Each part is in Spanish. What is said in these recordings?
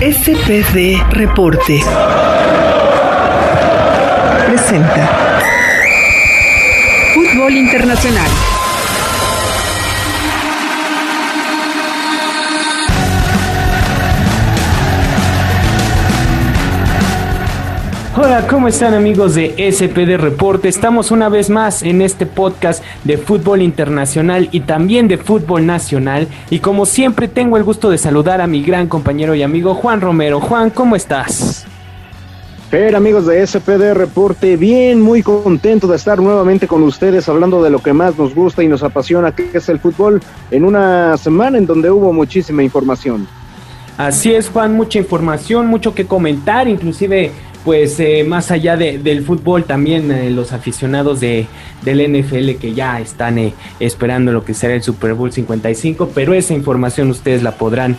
SPD Reporte. Presenta. Fútbol Internacional. Hola, ¿cómo están amigos de SPD Reporte? Estamos una vez más en este podcast de fútbol internacional y también de fútbol nacional. Y como siempre tengo el gusto de saludar a mi gran compañero y amigo Juan Romero. Juan, ¿cómo estás? Fer, amigos de SPD Reporte, bien, muy contento de estar nuevamente con ustedes hablando de lo que más nos gusta y nos apasiona, que es el fútbol, en una semana en donde hubo muchísima información. Así es, Juan, mucha información, mucho que comentar, inclusive pues eh, más allá del fútbol, también eh, los aficionados de, del NFL que ya están eh, esperando lo que será el Super Bowl 55, pero esa información ustedes la podrán,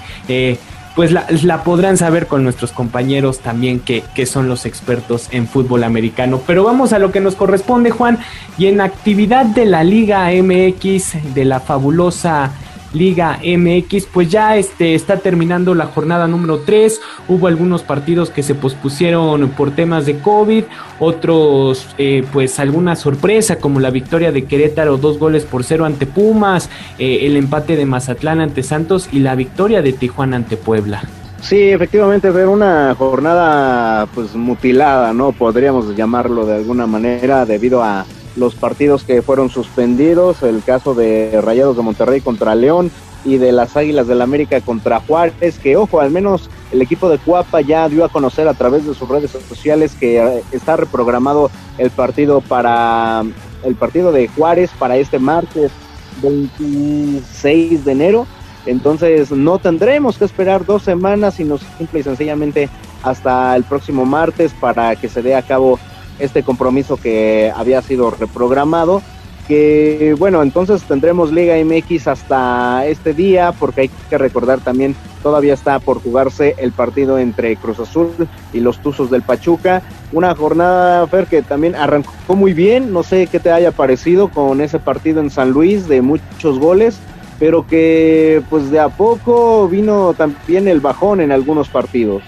pues la, la, podrán saber con nuestros compañeros también que, que son los expertos en fútbol americano. Pero vamos a lo que nos corresponde, Juan, y en actividad de la Liga MX, de la fabulosa Liga MX, pues ya este, está terminando la jornada número 3. Hubo algunos partidos que se pospusieron por temas de COVID, otros eh, pues alguna sorpresa como la victoria de Querétaro dos goles por cero ante Pumas, eh, el empate de Mazatlán ante Santos y la victoria de Tijuana ante Puebla. Sí, efectivamente fue una jornada pues mutilada, ¿no? Podríamos llamarlo de alguna manera debido a los partidos que fueron suspendidos, el caso de Rayados de Monterrey contra León y de las Águilas del la América contra Juárez, que ojo, al menos el equipo de Cuapa ya dio a conocer a través de sus redes sociales que eh, está reprogramado el partido para el partido de Juárez para este martes 26 de enero. Entonces no tendremos que esperar dos semanas, sino simple y sencillamente hasta el próximo martes para que se dé a cabo este compromiso que había sido reprogramado. Que bueno, entonces tendremos Liga MX hasta este día, porque hay que recordar también, todavía está por jugarse el partido entre Cruz Azul y los Tuzos del Pachuca. Una jornada, Fer, que también arrancó muy bien, no sé qué te haya parecido con ese partido en San Luis de muchos goles, pero que pues de a poco vino también el bajón en algunos partidos.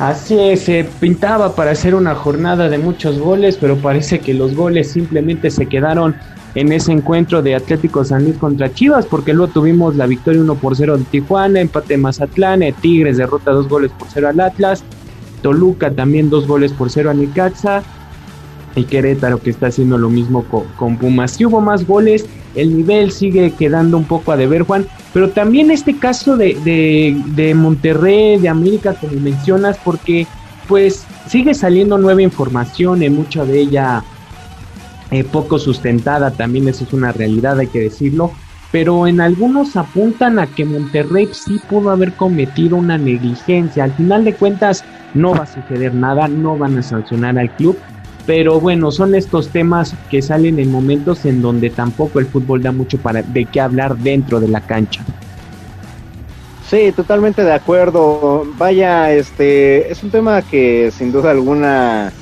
Así es, se pintaba para hacer una jornada de muchos goles, pero parece que los goles simplemente se quedaron en ese encuentro de Atlético San Luis contra Chivas, porque luego tuvimos la victoria 1 por 0 de Tijuana, empate Mazatlán, eh, Tigres derrota 2 goles por 0 al Atlas, Toluca también 2 goles por 0 a Necaxa, y Querétaro que está haciendo lo mismo con, Pumas. Si hubo más goles, el nivel sigue quedando un poco a deber, Juan, pero también este caso de, de, Monterrey, de América, como mencionas, porque pues sigue saliendo nueva información, en mucha de ella eh, poco sustentada, también eso es una realidad, hay que decirlo, pero en algunos apuntan a que Monterrey sí pudo haber cometido una negligencia. Al final de cuentas no va a suceder nada, no van a sancionar al club, pero bueno, son estos temas que salen en momentos en donde tampoco el fútbol da mucho para de qué hablar dentro de la cancha. Sí, totalmente de acuerdo. Vaya, este es un tema que sin duda alguna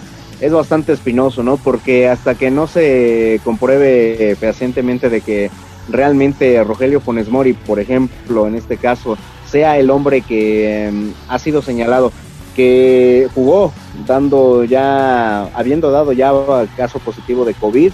es bastante espinoso, ¿no? Porque hasta que no se compruebe fehacientemente de que realmente Rogelio Funes Mori, por ejemplo, en este caso, sea el hombre que em, ha sido señalado que jugó dando ya, habiendo dado ya caso positivo de COVID,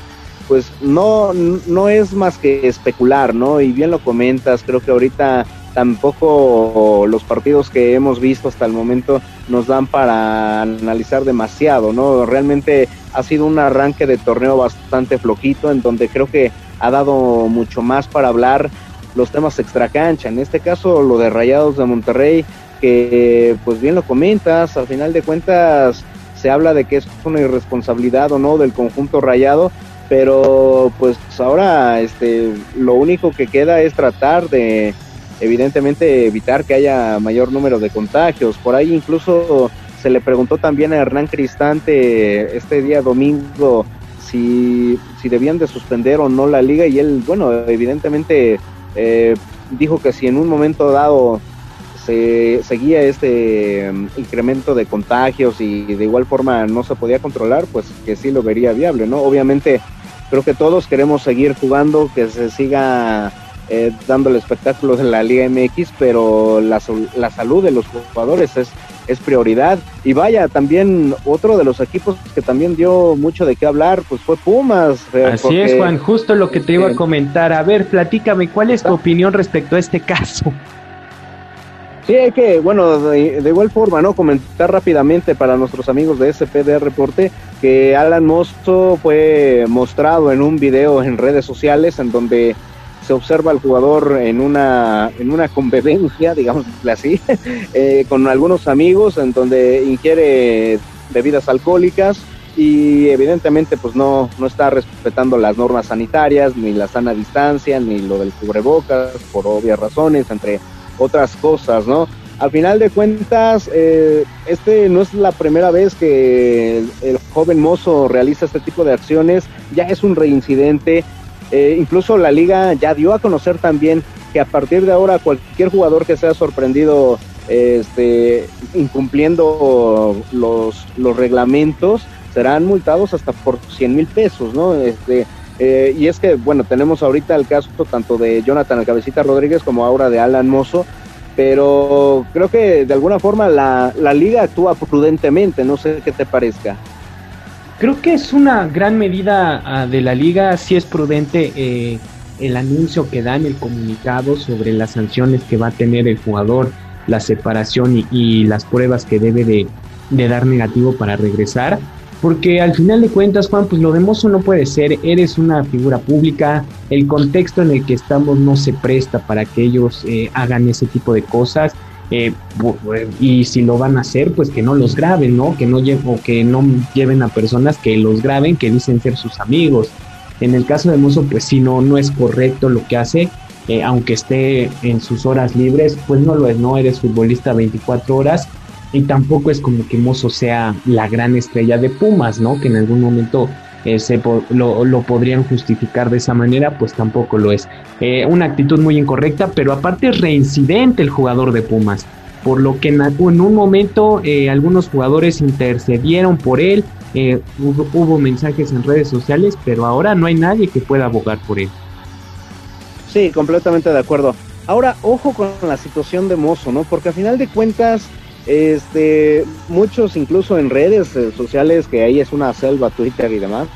pues no, no es más que especular, ¿no? Y bien lo comentas, creo que ahorita tampoco los partidos que hemos visto hasta el momento nos dan para analizar demasiado, ¿no? Realmente ha sido un arranque de torneo bastante flojito, en donde creo que ha dado mucho más para hablar los temas extracancha. En este caso, lo de Rayados de Monterrey, que pues bien lo comentas, al final de cuentas se habla de que es una irresponsabilidad o no del conjunto rayado, pero pues ahora este lo único que queda es tratar de evidentemente evitar que haya mayor número de contagios. Por ahí incluso se le preguntó también a Hernán Cristante este día domingo si, si debían de suspender o no la liga y él, bueno, evidentemente eh, dijo que si en un momento dado se seguía este mm, incremento de contagios y de igual forma no se podía controlar, pues que sí lo vería viable, ¿no? Obviamente creo que todos queremos seguir jugando, que se siga eh, dando el espectáculo de la Liga MX, pero la, la salud de los jugadores es, es prioridad. Y vaya, también otro de los equipos que también dio mucho de qué hablar, pues fue Pumas. Eh, Así es, Juan, justo lo que te iba a comentar. A ver, platícame, ¿cuál es tu opinión respecto a este caso? Sí, que, bueno, de, igual forma, ¿no? Comentar rápidamente para nuestros amigos de SPD Reporte que Alan Mosto fue mostrado en un video en redes sociales en donde se observa al jugador en una, en una convivencia, digamos así, eh, con algunos amigos en donde ingiere bebidas alcohólicas y evidentemente pues no, no está respetando las normas sanitarias, ni la sana distancia, ni lo del cubrebocas, por obvias razones, entre otras cosas, ¿no? Al final de cuentas, eh, este no es la primera vez que el joven mozo realiza este tipo de acciones, ya es un reincidente, eh, incluso la liga ya dio a conocer también que a partir de ahora cualquier jugador que sea sorprendido este, incumpliendo los, los reglamentos serán multados hasta por 100 mil pesos, ¿no? Este, eh, y es que, bueno, tenemos ahorita el caso tanto de Jonathan el Cabecita Rodríguez como ahora de Alan Mozo, pero creo que de alguna forma la, la liga actúa prudentemente, no sé qué te parezca. Creo que es una gran medida ah, de la liga, si es prudente eh, el anuncio que dan, el comunicado sobre las sanciones que va a tener el jugador, la separación y, las pruebas que debe de, dar negativo para regresar. Porque al final de cuentas, Juan, pues lo de Mozo no puede ser, eres una figura pública, el contexto en el que estamos no se presta para que ellos eh, hagan ese tipo de cosas. Eh, y si lo van a hacer, pues que no los graben, ¿no? Que no o que no lleven a personas que los graben, que dicen ser sus amigos. En el caso de Mozo, pues si no, no es correcto lo que hace, eh, aunque esté en sus horas libres, pues no lo es, no eres futbolista 24 horas y tampoco es como que Mozo sea la gran estrella de Pumas, ¿no? Que en algún momento eh, lo, podrían justificar de esa manera, pues tampoco lo es. Eh, una actitud muy incorrecta, pero aparte es reincidente el jugador de Pumas, por lo que en, un momento eh, algunos jugadores intercedieron por él, hubo, hubo, mensajes en redes sociales, pero ahora no hay nadie que pueda abogar por él. Sí, completamente de acuerdo. Ahora, ojo con la situación de Mozo, ¿no? Porque a final de cuentas, este, muchos incluso en redes eh, sociales, que ahí es una selva, Twitter y demás,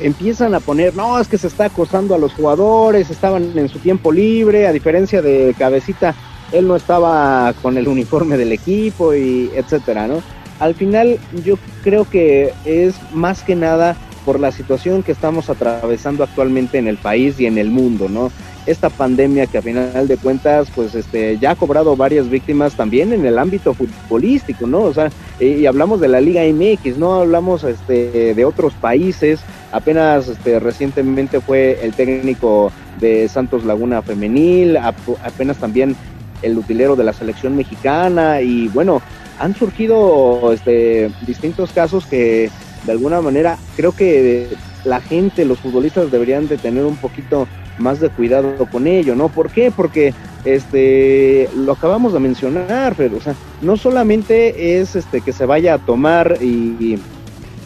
empiezan a poner, no, es que se está acosando a los jugadores, estaban en su tiempo libre, a diferencia de Cabecita, él no estaba con el uniforme del equipo y etcétera, ¿no? Al final yo creo que es más que nada por la situación que estamos atravesando actualmente en el país y en el mundo, ¿no? Esta pandemia que a final de cuentas pues este ya ha cobrado varias víctimas también en el ámbito futbolístico, ¿no? O sea, y, hablamos de la Liga MX, no hablamos este de otros países, apenas este recientemente fue el técnico de Santos Laguna femenil, apenas también el utilero de la selección mexicana. Y bueno, han surgido este distintos casos que de alguna manera creo que la gente, los futbolistas deberían de tener un poquito más de cuidado con ello, ¿no? ¿Por qué? Porque este lo acabamos de mencionar, pero o sea, no solamente es este que se vaya a tomar y,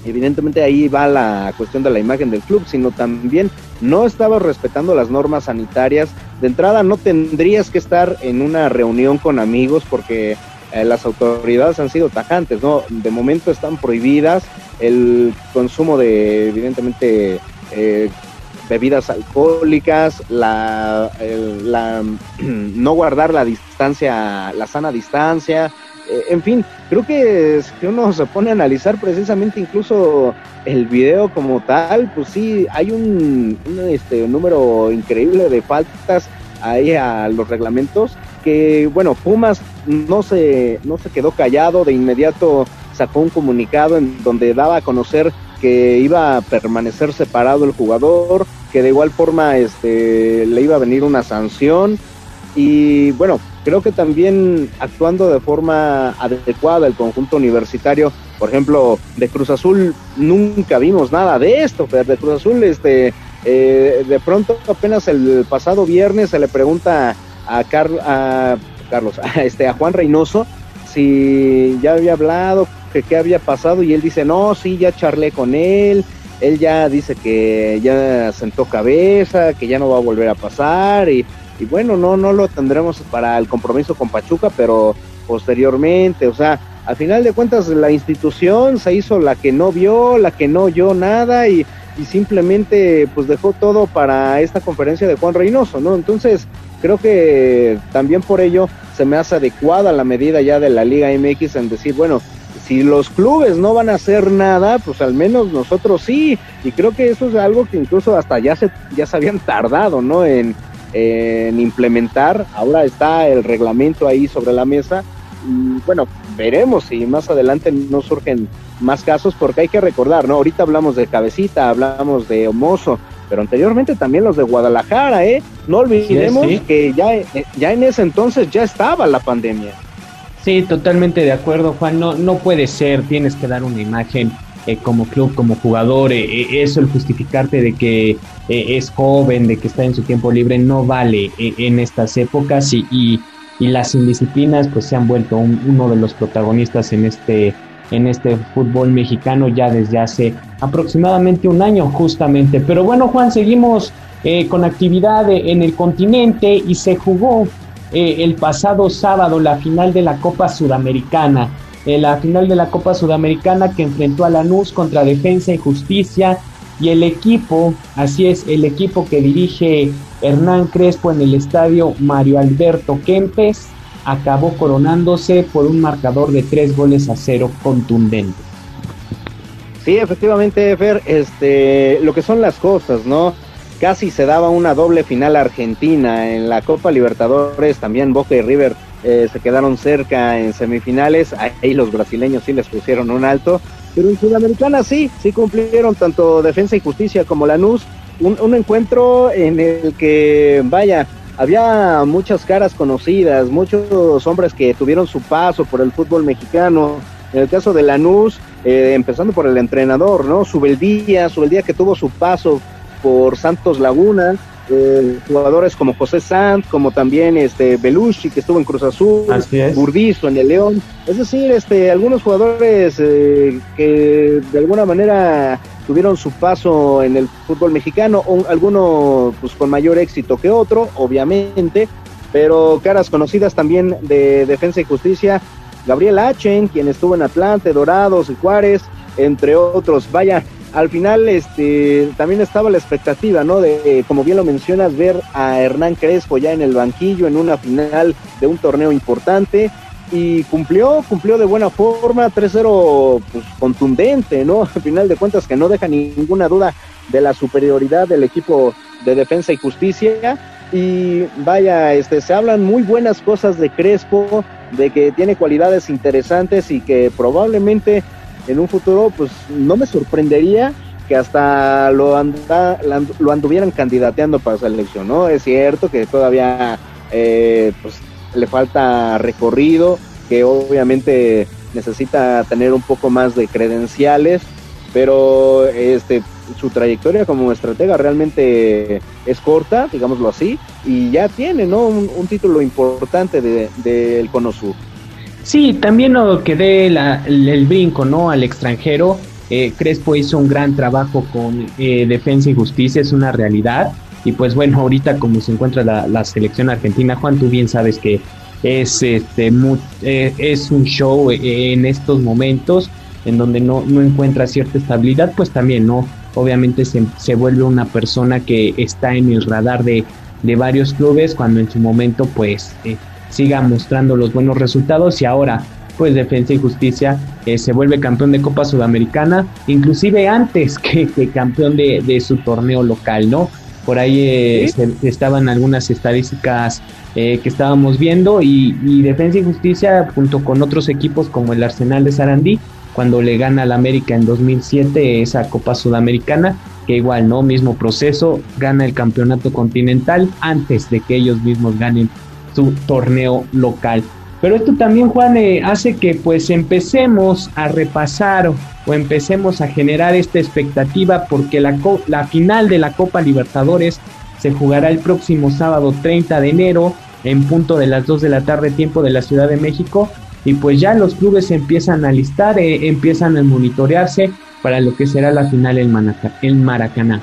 evidentemente ahí va la cuestión de la imagen del club, sino también no estaba respetando las normas sanitarias. De entrada no tendrías que estar en una reunión con amigos porque eh, las autoridades han sido tajantes, ¿no? De momento están prohibidas el consumo de, evidentemente, eh, bebidas alcohólicas, la, no guardar la distancia, la sana distancia, eh, en fin, creo que si uno se pone a analizar precisamente incluso el video como tal, pues sí, hay un, este, número increíble de faltas ahí a los reglamentos que, bueno, Pumas no se, no se quedó callado, de inmediato sacó un comunicado en donde daba a conocer que iba a permanecer separado el jugador, que de igual forma este, le iba a venir una sanción. Y bueno, creo que también actuando de forma adecuada el conjunto universitario, por ejemplo, de Cruz Azul nunca vimos nada de esto, pero de Cruz Azul este eh, de pronto apenas el pasado viernes se le pregunta a, a Carlos, a, este, a Juan Reynoso si ya había hablado que qué había pasado y él dice, no, sí, ya charlé con él, él ya dice que ya sentó cabeza, que ya no va a volver a pasar y y bueno, no, no lo tendremos para el compromiso con Pachuca, pero posteriormente, o sea, al final de cuentas la institución se hizo la que no vio, la que no oyó nada y, y simplemente pues dejó todo para esta conferencia de Juan Reynoso, ¿no? Entonces, creo que también por ello se me hace adecuada la medida ya de la Liga MX en decir, bueno, si los clubes no van a hacer nada, pues al menos nosotros sí. Y creo que eso es algo que incluso hasta ya se, ya se habían tardado, ¿no? En, en implementar. Ahora está el reglamento ahí sobre la mesa. Bueno, veremos si más adelante no surgen más casos, porque hay que recordar, ¿no? Ahorita hablamos de Cabecita, hablamos de Homoso, pero anteriormente también los de Guadalajara, ¿eh? No olvidemos que ya, ya en ese entonces ya estaba la pandemia. Sí, totalmente de acuerdo, Juan. No, no puede ser, tienes que dar una imagen eh, como club, como jugador. Eh, eh, eso, el justificarte de que es joven, de que está en su tiempo libre, no vale en estas épocas y, y, las indisciplinas pues se han vuelto uno de los protagonistas en este en este fútbol mexicano ya desde hace aproximadamente un año justamente. Pero bueno, Juan, seguimos con actividad en el continente y se jugó eh, el pasado sábado la final de la Copa Sudamericana. Eh, la final de la Copa Sudamericana que enfrentó a Lanús contra Defensa y Justicia. Y el equipo, así es, el equipo que dirige Hernán Crespo en el estadio Mario Alberto Kempes, acabó coronándose por un marcador de tres goles a cero contundente. Sí, efectivamente, Fer, este, lo que son las cosas, ¿no? casi se daba una doble final argentina en la Copa Libertadores, también Boca y River eh, se quedaron cerca en semifinales, ahí los brasileños sí les pusieron un alto, pero en Sudamericana sí, sí cumplieron tanto Defensa y Justicia como Lanús, un, un encuentro en el que, vaya, había muchas caras conocidas, muchos hombres que tuvieron su paso por el fútbol mexicano, en el caso de Lanús, eh, empezando por el entrenador, ¿no? Subeldía, Subeldía que tuvo su paso por Santos Laguna, eh, jugadores como José Sanz, como también este Belushi que estuvo en Cruz Azul, Burdizo en el León, es decir, este algunos jugadores eh, que de alguna manera tuvieron su paso en el fútbol mexicano, o alguno pues con mayor éxito que otro, obviamente, pero caras conocidas también de Defensa y Justicia, Gabriel Achen, quien estuvo en Atlante, Dorados y Juárez, entre otros. Vaya, al final este también estaba la expectativa, ¿no? De, como bien lo mencionas, ver a Hernán Crespo ya en el banquillo en una final de un torneo importante y cumplió, cumplió de buena forma, 3-0 pues, contundente, ¿no? Al final de cuentas que no deja ninguna duda de la superioridad del equipo de defensa y justicia y vaya, este se hablan muy buenas cosas de Crespo, de que tiene cualidades interesantes y que probablemente en un futuro, pues no me sorprendería que hasta lo, anda, lo anduvieran candidateando para selección, ¿no? Es cierto que todavía eh, pues, le falta recorrido, que obviamente necesita tener un poco más de credenciales, pero este su trayectoria como estratega realmente es corta, digámoslo así, y ya tiene, ¿no? Un, título importante del de, Cono Sur. Sí, también lo que dé el, brinco, ¿no? Al extranjero. Eh, Crespo hizo un gran trabajo con eh, Defensa y Justicia, es una realidad. Y pues bueno, ahorita como se encuentra la, selección argentina, Juan, tú bien sabes que es, este, eh, es un show en estos momentos en donde no, no encuentra cierta estabilidad, pues también, ¿no? Obviamente se, se vuelve una persona que está en el radar de, de varios clubes cuando en su momento pues siga mostrando los buenos resultados y ahora pues Defensa y Justicia eh, se vuelve campeón de Copa Sudamericana, inclusive antes que, campeón de, su torneo local, ¿no? Por ahí eh, estaban algunas estadísticas eh, que estábamos viendo y, y, Defensa y Justicia junto con otros equipos como el Arsenal de Sarandí, cuando le gana al América en 2007 esa Copa Sudamericana, que igual, ¿no? Mismo proceso, gana el campeonato continental antes de que ellos mismos ganen su torneo local. Pero esto también, Juan, eh, hace que pues empecemos a repasar o, empecemos a generar esta expectativa porque la, la final de la Copa Libertadores se jugará el próximo sábado 30 de enero en punto de las 2 de la tarde tiempo de la Ciudad de México y pues ya los clubes empiezan a listar, eh, empiezan a monitorearse para lo que será la final en, Maracaná.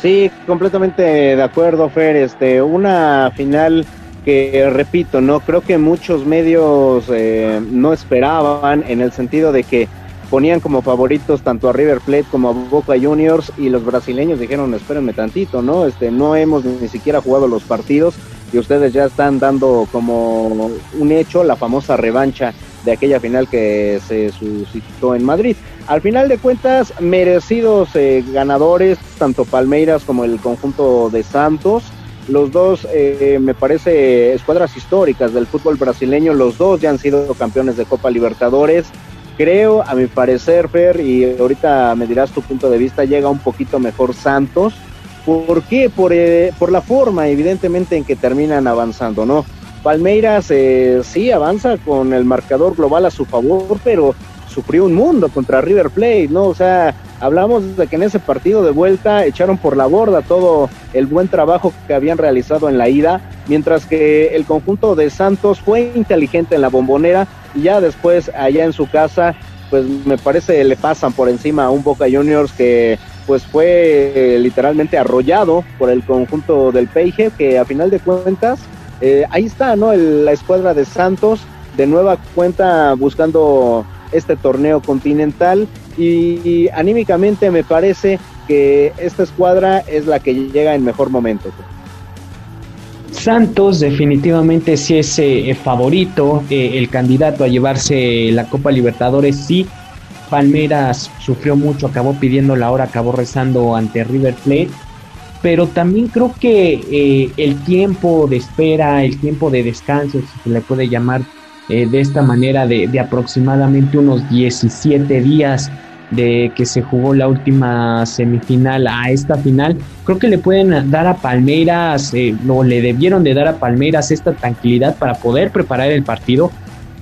Sí, completamente de acuerdo, Fer. Este, una final que repito, no creo que muchos medios eh, no esperaban en el sentido de que ponían como favoritos tanto a River Plate como a Boca Juniors y los brasileños dijeron espérenme tantito, ¿no? Este, no hemos ni siquiera jugado los partidos y ustedes ya están dando como un hecho la famosa revancha de aquella final que se suscitó en Madrid. Al final de cuentas, merecidos eh, ganadores, tanto Palmeiras como el conjunto de Santos. Los dos, eh, me parece, escuadras históricas del fútbol brasileño, los dos ya han sido campeones de Copa Libertadores. Creo, a mi parecer, Fer, y ahorita me dirás tu punto de vista, llega un poquito mejor Santos. ¿Por qué? Por, eh, por la forma, evidentemente, en que terminan avanzando, ¿no? Palmeiras eh, sí avanza con el marcador global a su favor, pero sufrió un mundo contra River Plate, ¿no? O sea, hablamos de que en ese partido de vuelta echaron por la borda todo el buen trabajo que habían realizado en la ida, mientras que el conjunto de Santos fue inteligente en la bombonera y ya después allá en su casa, pues me parece le pasan por encima a un Boca Juniors que pues fue eh, literalmente arrollado por el conjunto del Peije, que a final de cuentas, eh, ahí está, ¿no? la escuadra de Santos, de nueva cuenta buscando este torneo continental y, anímicamente me parece que esta escuadra es la que llega en mejor momento. Santos definitivamente sí es eh, favorito, el candidato a llevarse la Copa Libertadores, sí. Palmeras sufrió mucho, acabó pidiendo la hora, acabó rezando ante River Plate, pero también creo que eh, el tiempo de espera, el tiempo de descanso, si se le puede llamar eh, de esta manera de, aproximadamente unos 17 días de que se jugó la última semifinal a esta final, creo que le pueden dar a Palmeiras, eh, o le debieron de dar a Palmeiras esta tranquilidad para poder preparar el partido,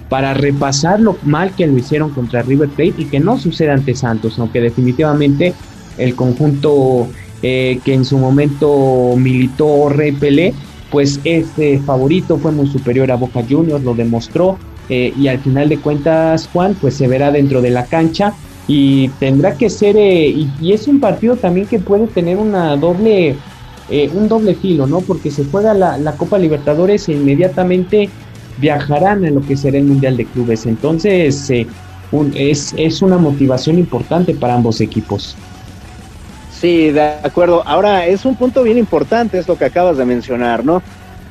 para repasar lo mal que lo hicieron contra River Plate y que no suceda ante Santos, aunque definitivamente el conjunto eh, que en su momento militó Rey Pelé pues este favorito fue muy superior a Boca Juniors, lo demostró eh, y al final de cuentas Juan pues se verá dentro de la cancha y tendrá que ser eh, y, es un partido también que puede tener una doble eh, un doble filo, ¿no? Porque se juega la, la, Copa Libertadores e inmediatamente viajarán a lo que será el Mundial de Clubes. Entonces es, es una motivación importante para ambos equipos. Sí, de acuerdo. Ahora, es un punto bien importante, es lo que acabas de mencionar, ¿no?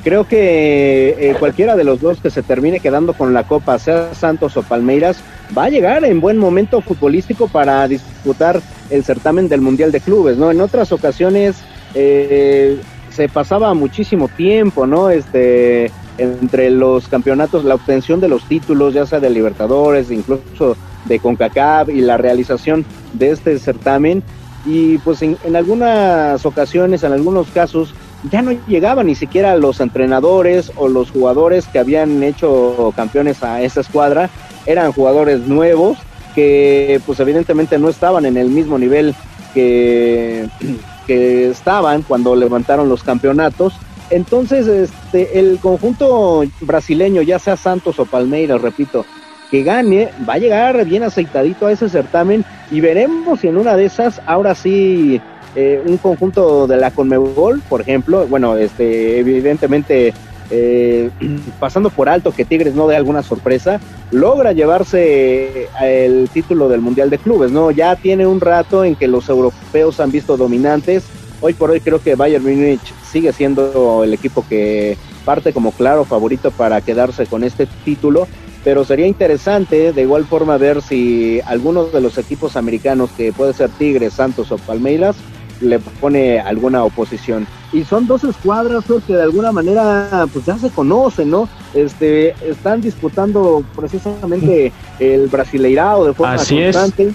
Creo que eh, cualquiera de los dos que se termine quedando con la Copa, sea Santos o Palmeiras, va a llegar en buen momento futbolístico para disputar el certamen del Mundial de Clubes, ¿no? En otras ocasiones eh, se pasaba muchísimo tiempo, ¿no? Este, entre los campeonatos, la obtención de los títulos, ya sea de Libertadores, incluso de CONCACAF y la realización de este certamen y pues en, algunas ocasiones, en algunos casos, ya no llegaban ni siquiera los entrenadores o los jugadores que habían hecho campeones a esa escuadra, eran jugadores nuevos que pues evidentemente no estaban en el mismo nivel que, que estaban cuando levantaron los campeonatos. Entonces, este, el conjunto brasileño, ya sea Santos o Palmeiras, repito, que gane, va a llegar bien aceitadito a ese certamen y veremos si en una de esas, ahora sí, eh, un conjunto de la Conmebol, por ejemplo, bueno, este, evidentemente eh, pasando por alto que Tigres no dé alguna sorpresa, logra llevarse el título del Mundial de Clubes, ¿no? Ya tiene un rato en que los europeos han visto dominantes. Hoy por hoy creo que Bayern Munich sigue siendo el equipo que parte como claro favorito para quedarse con este título pero sería interesante de igual forma ver si algunos de los equipos americanos, que puede ser Tigres, Santos o Palmeiras, le pone alguna oposición. Y son dos escuadras que de alguna manera pues ya se conocen, ¿no? Este, están disputando precisamente el Brasileirao de forma Así constante.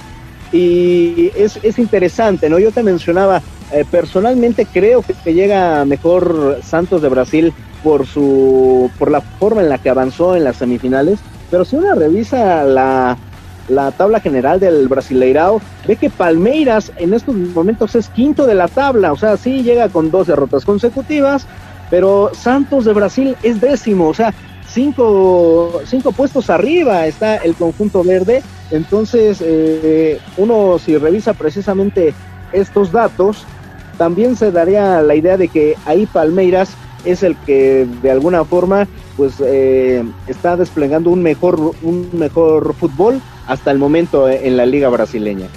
Y es, es interesante, ¿no? Yo te mencionaba, eh, personalmente creo que, llega mejor Santos de Brasil por su por la forma en la que avanzó en las semifinales pero si uno revisa la, tabla general del Brasileirao, ve que Palmeiras en estos momentos es quinto de la tabla, o sea, sí llega con dos derrotas consecutivas, pero Santos de Brasil es décimo, o sea, cinco, cinco puestos arriba está el conjunto verde. Entonces, eh, uno si revisa precisamente estos datos, también se daría la idea de que ahí Palmeiras es el que de alguna forma pues eh, está desplegando un mejor un mejor fútbol hasta el momento en la liga brasileña.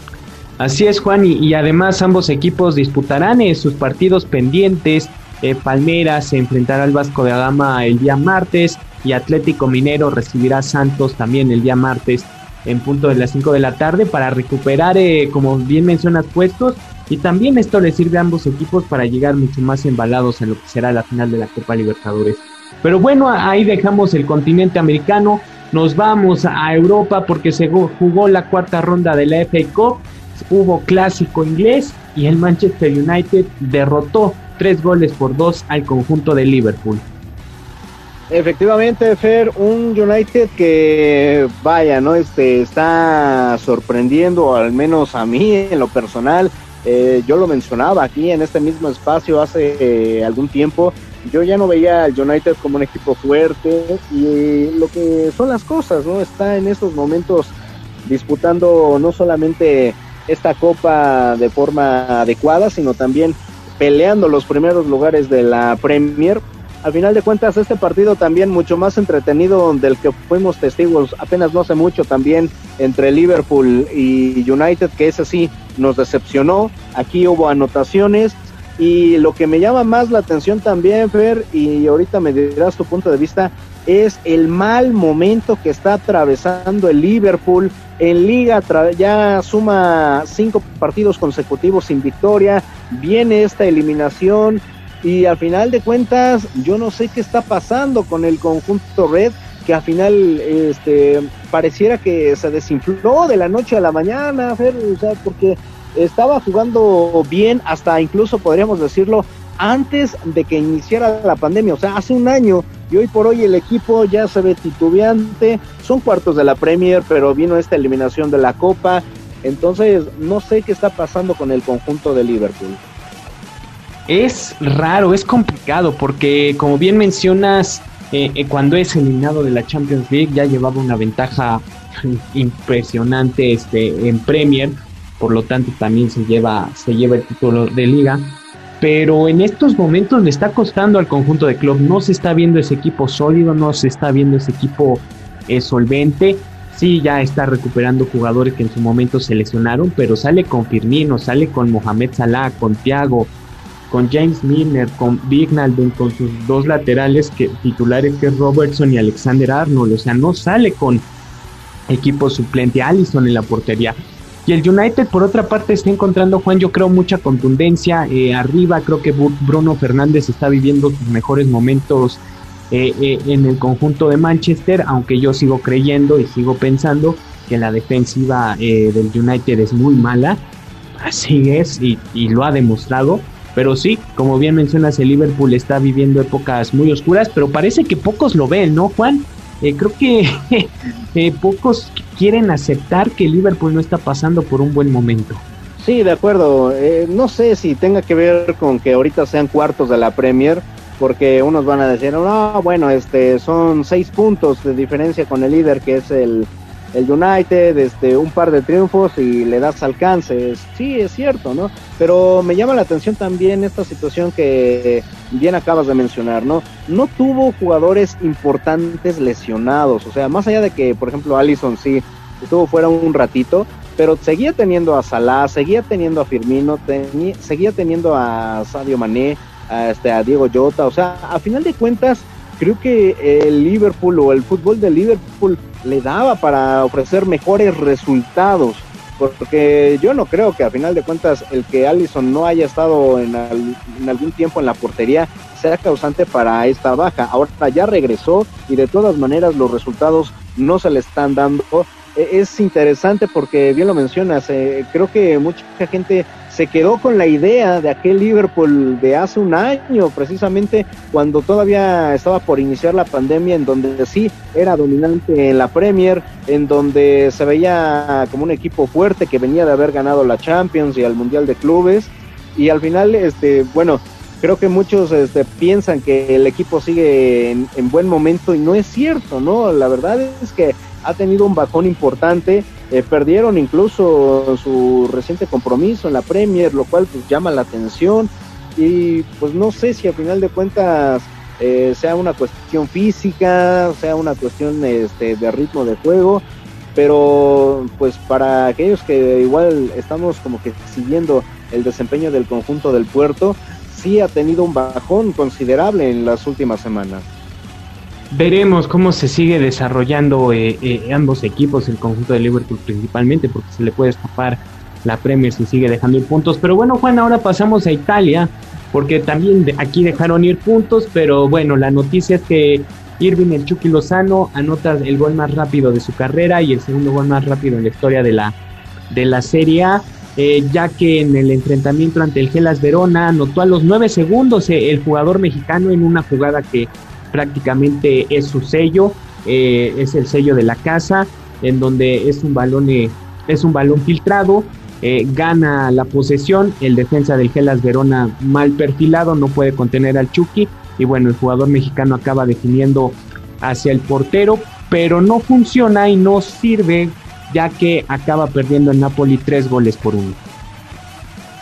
Así es Juan y, además ambos equipos disputarán eh, sus partidos pendientes. Eh, Palmeiras se enfrentará al Vasco de Gama el día martes y Atlético Minero recibirá a Santos también el día martes en punto de las 5 de la tarde para recuperar, como bien mencionas, puestos y también esto le sirve a ambos equipos para llegar mucho más embalados en lo que será la final de la Copa Libertadores. Pero bueno, ahí dejamos el continente americano, nos vamos a Europa porque se jugó la cuarta ronda de la FA Cup, hubo clásico inglés y el Manchester United derrotó tres goles por dos al conjunto de Liverpool. Efectivamente, Fer, un United que vaya, ¿no? Este está sorprendiendo, al menos a mí en lo personal. Eh, yo lo mencionaba aquí en este mismo espacio hace eh, algún tiempo. Yo ya no veía al United como un equipo fuerte y lo que son las cosas, ¿no? Está en estos momentos disputando no solamente esta copa de forma adecuada, sino también peleando los primeros lugares de la Premier. Al final de cuentas, este partido también mucho más entretenido del que fuimos testigos apenas no hace mucho también entre Liverpool y United, que ese sí nos decepcionó. Aquí hubo anotaciones y lo que me llama más la atención también, Fer, y ahorita me dirás tu punto de vista, es el mal momento que está atravesando el Liverpool. En liga ya suma cinco partidos consecutivos sin victoria, viene esta eliminación y al final de cuentas yo no sé qué está pasando con el conjunto red que al final este pareciera que se desinfló de la noche a la mañana, o sea, porque estaba jugando bien hasta incluso podríamos decirlo antes de que iniciara la pandemia, o sea, hace un año y hoy por hoy el equipo ya se ve titubeante, son cuartos de la Premier, pero vino esta eliminación de la Copa, entonces no sé qué está pasando con el conjunto de Liverpool. Es raro, es complicado, porque como bien mencionas, eh, eh, cuando es eliminado de la Champions League ya llevaba una ventaja impresionante este, en Premier, por lo tanto también se lleva, se lleva el título de liga. Pero en estos momentos le está costando al conjunto de club, no se está viendo ese equipo sólido, no se está viendo ese equipo eh, solvente. Sí, ya está recuperando jugadores que en su momento se lesionaron, pero sale con Firmino, sale con Mohamed Salah, con Thiago, con James Milner, con Vignalden, con sus dos laterales que, titulares que es Robertson y Alexander Arnold. O sea, no sale con equipo suplente Allison en la portería. Y el United, por otra parte, está encontrando, Juan, yo creo, mucha contundencia. Eh, arriba creo que Bruno Fernández está viviendo sus mejores momentos eh, eh, en el conjunto de Manchester, aunque yo sigo creyendo y sigo pensando que la defensiva del United es muy mala. Así es, y lo ha demostrado. Pero sí, como bien mencionas, el Liverpool está viviendo épocas muy oscuras, pero parece que pocos lo ven, ¿no, Juan? Eh, creo que eh, pocos quieren aceptar que Liverpool no está pasando por un buen momento. Sí, de acuerdo. Eh, no sé si tenga que ver con que ahorita sean cuartos de la Premier, porque unos van a decir, no, bueno, este, son seis puntos de diferencia con el líder que es el, el United, este, un par de triunfos y le das alcances. Sí, es cierto, ¿no? Pero me llama la atención también esta situación que bien acabas de mencionar, ¿no? No tuvo jugadores importantes lesionados, o sea, más allá de que, por ejemplo, Allison sí estuvo fuera un ratito, pero seguía teniendo a Salah, seguía teniendo a Firmino, seguía teniendo a Sadio Mané, a, este, a Diego Jota, o sea, a final de cuentas, creo que el Liverpool o el fútbol de Liverpool le daba para ofrecer mejores resultados. Porque yo no creo que a final de cuentas el que Allison no haya estado en, en algún tiempo en la portería sea causante para esta baja. Ahora ya regresó y de todas maneras los resultados no se le están dando. E, es interesante porque bien lo mencionas, eh, creo que mucha gente se quedó con la idea de aquel Liverpool de hace un año, precisamente cuando todavía estaba por iniciar la pandemia, en donde sí era dominante en la Premier, en donde se veía como un equipo fuerte que venía de haber ganado la Champions y al Mundial de Clubes. Y al final, este, bueno, creo que muchos este, piensan que el equipo sigue en, buen momento y no es cierto, ¿no? La verdad es que ha tenido un bajón importante eh, perdieron incluso su reciente compromiso en la Premier, lo cual pues llama la atención y pues no sé si a final de cuentas eh, sea una cuestión física, sea una cuestión este, de ritmo de juego, pero pues para aquellos que igual estamos como que siguiendo el desempeño del conjunto del puerto, sí ha tenido un bajón considerable en las últimas semanas. Veremos cómo se sigue desarrollando eh, eh, ambos equipos, el conjunto de Liverpool principalmente, porque se le puede escapar la Premier si sigue dejando ir puntos. Pero bueno, Juan, ahora pasamos a Italia, porque también aquí dejaron ir puntos, pero bueno, la noticia es que Irving el Chucky Lozano anota el gol más rápido de su carrera y el segundo gol más rápido en la historia de la, de la Serie A. Eh, ya que en el enfrentamiento ante el Gelas Verona anotó a los nueve segundos el jugador mexicano en una jugada que prácticamente es su sello, eh, es el sello de la casa, en donde es un balón, eh, es un balón filtrado, eh, gana la posesión, el defensa del Gelas Verona mal perfilado, no puede contener al Chucky, y bueno, el jugador mexicano acaba definiendo hacia el portero, pero no funciona y no sirve, ya que acaba perdiendo el Napoli tres goles por uno.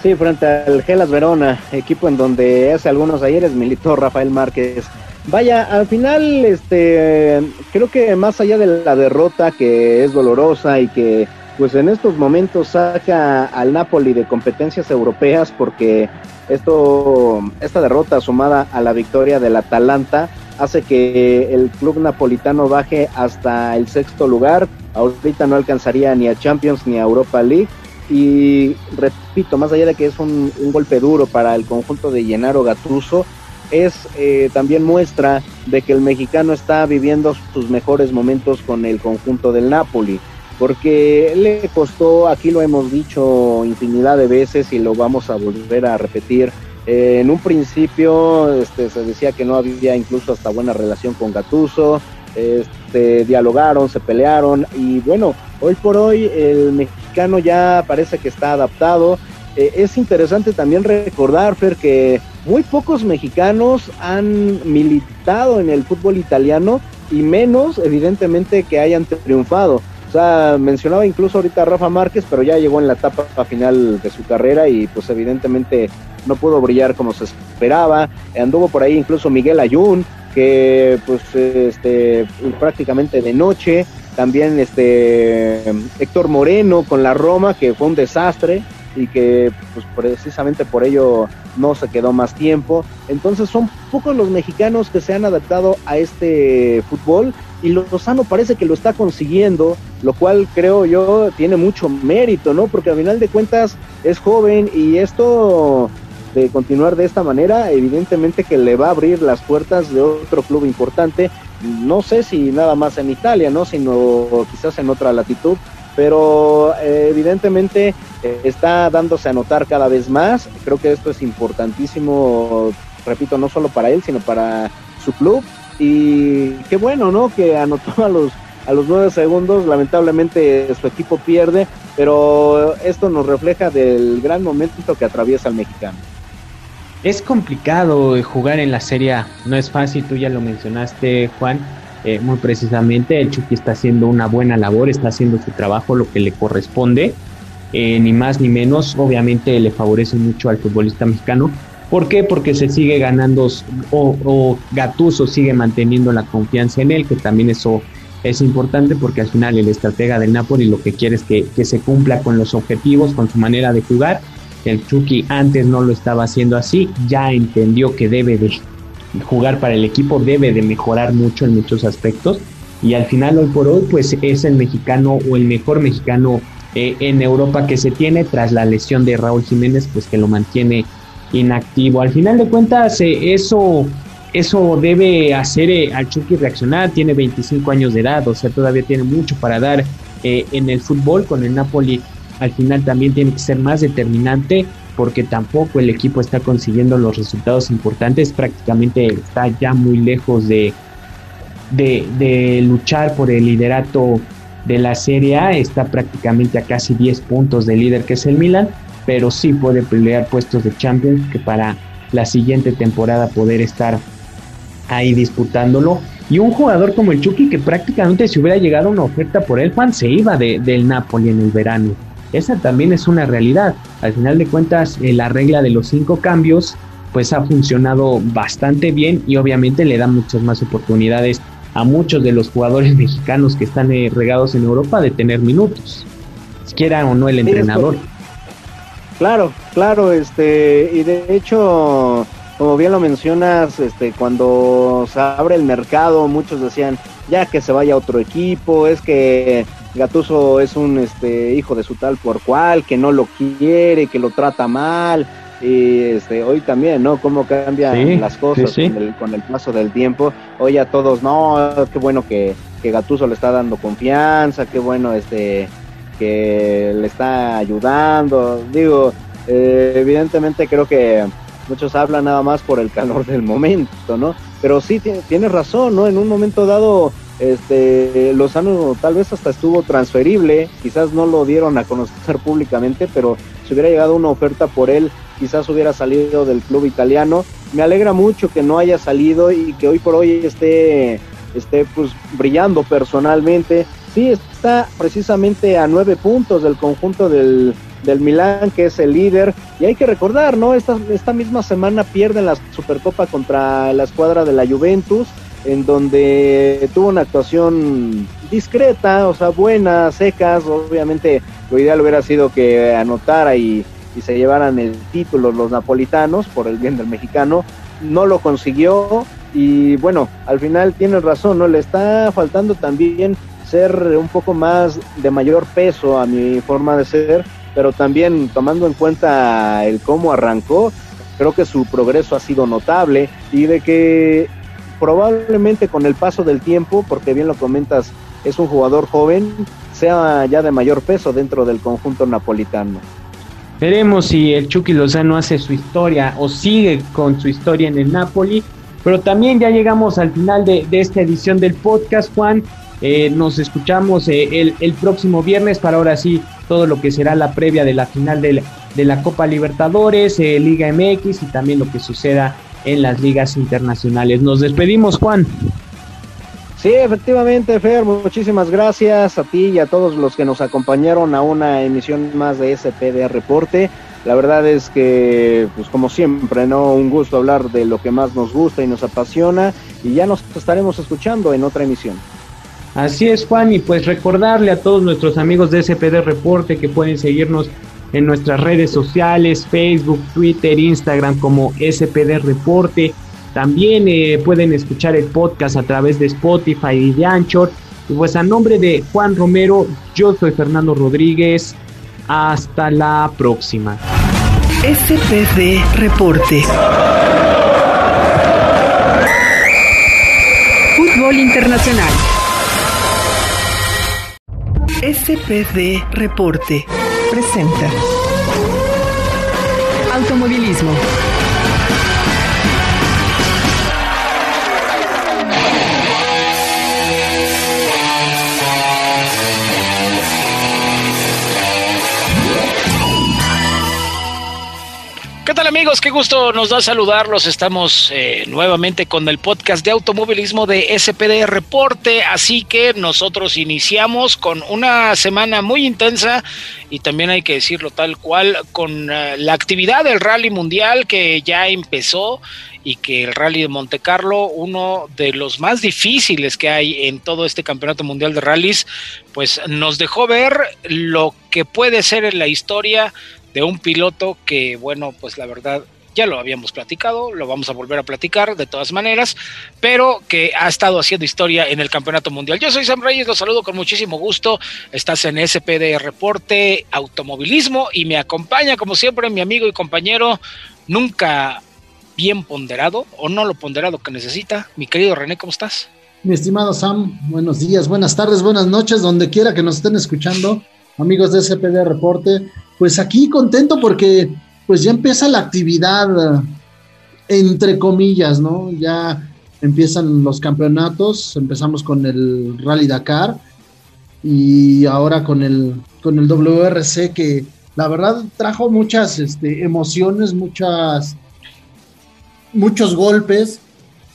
Sí, frente al Gelas Verona, equipo en donde hace algunos ayeres militó Rafael Márquez Vaya, al final, este, creo que más allá de la derrota que es dolorosa y que, pues en estos momentos saca al Napoli de competencias europeas, porque esto, esta derrota sumada a la victoria del Atalanta hace que el club napolitano baje hasta el sexto lugar. Ahorita no alcanzaría ni a Champions ni a Europa League. Y repito, más allá de que es un, un golpe duro para el conjunto de Gennaro Gattuso, es eh, también muestra de que el mexicano está viviendo sus mejores momentos con el conjunto del Napoli, porque le costó, aquí lo hemos dicho infinidad de veces y lo vamos a volver a repetir, eh, en un principio este, se decía que no había incluso hasta buena relación con Gatuso, este, dialogaron, se pelearon y bueno, hoy por hoy el mexicano ya parece que está adaptado. Eh, es interesante también recordar, Fer, que muy pocos mexicanos han militado en el fútbol italiano y menos, evidentemente, que hayan triunfado. O sea, mencionaba incluso ahorita a Rafa Márquez, pero ya llegó en la etapa final de su carrera y pues evidentemente no pudo brillar como se esperaba. Anduvo por ahí incluso Miguel Ayun, que pues este prácticamente de noche. También este Héctor Moreno con la Roma, que fue un desastre y que pues precisamente por ello no se quedó más tiempo. Entonces son pocos los mexicanos que se han adaptado a este fútbol y Lozano parece que lo está consiguiendo, lo cual creo yo tiene mucho mérito, ¿no? Porque al final de cuentas es joven y esto de continuar de esta manera, evidentemente que le va a abrir las puertas de otro club importante, no sé si nada más en Italia, ¿no? Sino quizás en otra latitud, pero eh, evidentemente eh, está dándose a notar cada vez más. Creo que esto es importantísimo, repito, no solo para él, sino para su club. Y qué bueno, ¿no? Que anotó a los a los nueve segundos. Lamentablemente su equipo pierde, pero esto nos refleja del gran momento que atraviesa el mexicano. Es complicado jugar en la serie, no es fácil, tú ya lo mencionaste, Juan. Eh, muy precisamente, el Chucky está haciendo una buena labor, está haciendo su trabajo, lo que le corresponde eh, ni más ni menos. Obviamente le favorece mucho al futbolista mexicano. ¿Por qué? Porque se sigue ganando o, o Gatuso sigue manteniendo la confianza en él, que también eso es importante porque al final el estratega del Napoli lo que quiere es que, que se cumpla con los objetivos, con su manera de jugar. El Chucky antes no lo estaba haciendo así, ya entendió que debe de jugar para el equipo, debe de mejorar mucho en muchos aspectos y al final hoy por hoy pues es el mexicano o el mejor mexicano eh, en Europa que se tiene tras la lesión de Raúl Jiménez, pues que lo mantiene inactivo. Al final de cuentas, eh, eso, eso debe hacer eh, al Chucky reaccionar. Tiene 25 años de edad, o sea, todavía tiene mucho para dar en el fútbol. Con el Napoli, al final también tiene que ser más determinante porque tampoco el equipo está consiguiendo los resultados importantes. Prácticamente está ya muy lejos de, de, luchar por el liderato de la Serie A, está prácticamente a casi 10 puntos del líder que es el Milan, pero sí puede pelear puestos de Champions que para la siguiente temporada poder estar ahí disputándolo. Y un jugador como el Chucky que prácticamente si hubiera llegado una oferta por él, Juan se iba de, del Napoli en el verano. Esa también es una realidad. Al final de cuentas, eh, la regla de los cinco cambios pues ha funcionado bastante bien y obviamente le da muchas más oportunidades a muchos de los jugadores mexicanos que están eh, regados en Europa de tener minutos, quiera o no el entrenador. Claro, claro, este, y de hecho, como bien lo mencionas, este, cuando se abre el mercado, muchos decían, ya que se vaya a otro equipo, es que Gatuso es un este, hijo de su tal por cual, que no lo quiere, que lo trata mal, y este, hoy también, ¿no? Cómo cambian las cosas Con, el, paso del tiempo. Hoy a todos, no, qué bueno que, que Gatuso le está dando confianza, qué bueno este que le está ayudando. Digo, eh, evidentemente creo que muchos hablan nada más por el calor del momento, ¿no? Pero sí, tienes razón, ¿no? En un momento dado, este, Lozano tal vez hasta estuvo transferible, quizás no lo dieron a conocer públicamente, pero si hubiera llegado una oferta por él, quizás hubiera salido del club italiano. Me alegra mucho que no haya salido y que hoy por hoy esté, esté pues brillando personalmente. Sí, está precisamente a nueve puntos del conjunto del, del Milán, que es el líder. Y hay que recordar, ¿no? Esta, esta misma semana pierden la Supercopa contra la escuadra de la Juventus, en donde tuvo una actuación discreta, o sea, buena, secas. Obviamente, lo ideal hubiera sido que anotara y, y se llevaran el título los napolitanos por el bien del mexicano. No lo consiguió y bueno, al final tiene razón, ¿no? Le está faltando también ser un poco más de mayor peso a mi forma de ser, pero también tomando en cuenta el cómo arrancó, creo que su progreso ha sido notable y de que probablemente con el paso del tiempo, porque bien lo comentas, es un jugador joven, sea ya de mayor peso dentro del conjunto napolitano. Veremos si el Chucky Lozano hace su historia o sigue con su historia en el Napoli. Pero también ya llegamos al final de, esta edición del podcast, Juan. Eh, nos escuchamos eh, el, próximo viernes para ahora sí todo lo que será la previa de la final de la, Copa Libertadores, eh, Liga MX y también lo que suceda en las ligas internacionales. Nos despedimos, Juan. Sí, efectivamente, Fer, muchísimas gracias a ti y a todos los que nos acompañaron a una emisión más de SPD Reporte. La verdad es que, pues como siempre, ¿no? Un gusto hablar de lo que más nos gusta y nos apasiona y ya nos estaremos escuchando en otra emisión. Así es, Juan, y pues recordarle a todos nuestros amigos de SPD Reporte que pueden seguirnos en nuestras redes sociales, Facebook, Twitter, Instagram como SPD Reporte también eh, pueden escuchar el podcast a través de Spotify y de Anchor. Y pues a nombre de Juan Romero, yo soy Fernando Rodríguez. Hasta la próxima. SPD Reporte. Fútbol Internacional. SPD Reporte presenta Automovilismo. Amigos? Qué gusto nos da saludarlos. Estamos eh, nuevamente con el podcast de automovilismo de SPD Reporte, así que nosotros iniciamos con una semana muy intensa y también hay que decirlo tal cual con eh, la actividad del rally mundial que ya empezó y que el rally de Monte Carlo, uno de los más difíciles que hay en todo este campeonato mundial de rallies, pues nos dejó ver lo que puede ser en la historia de un piloto que, bueno, pues la verdad ya lo habíamos platicado, lo vamos a volver a platicar de todas maneras, pero que ha estado haciendo historia en el Campeonato Mundial. Yo soy Sam Reyes, los saludo con muchísimo gusto. Estás en SPD Reporte Automovilismo y me acompaña, como siempre, mi amigo y compañero, nunca bien ponderado o no lo ponderado que necesita. Mi querido René, ¿cómo estás? Mi estimado Sam, buenos días, buenas tardes, buenas noches, donde quiera que nos estén escuchando, amigos de SPD Reporte pues aquí contento porque pues ya empieza la actividad, entre comillas, ¿no? Ya empiezan los campeonatos, empezamos con el Rally Dakar y ahora con el, con el WRC que la verdad trajo muchas este, emociones, muchas, muchos golpes,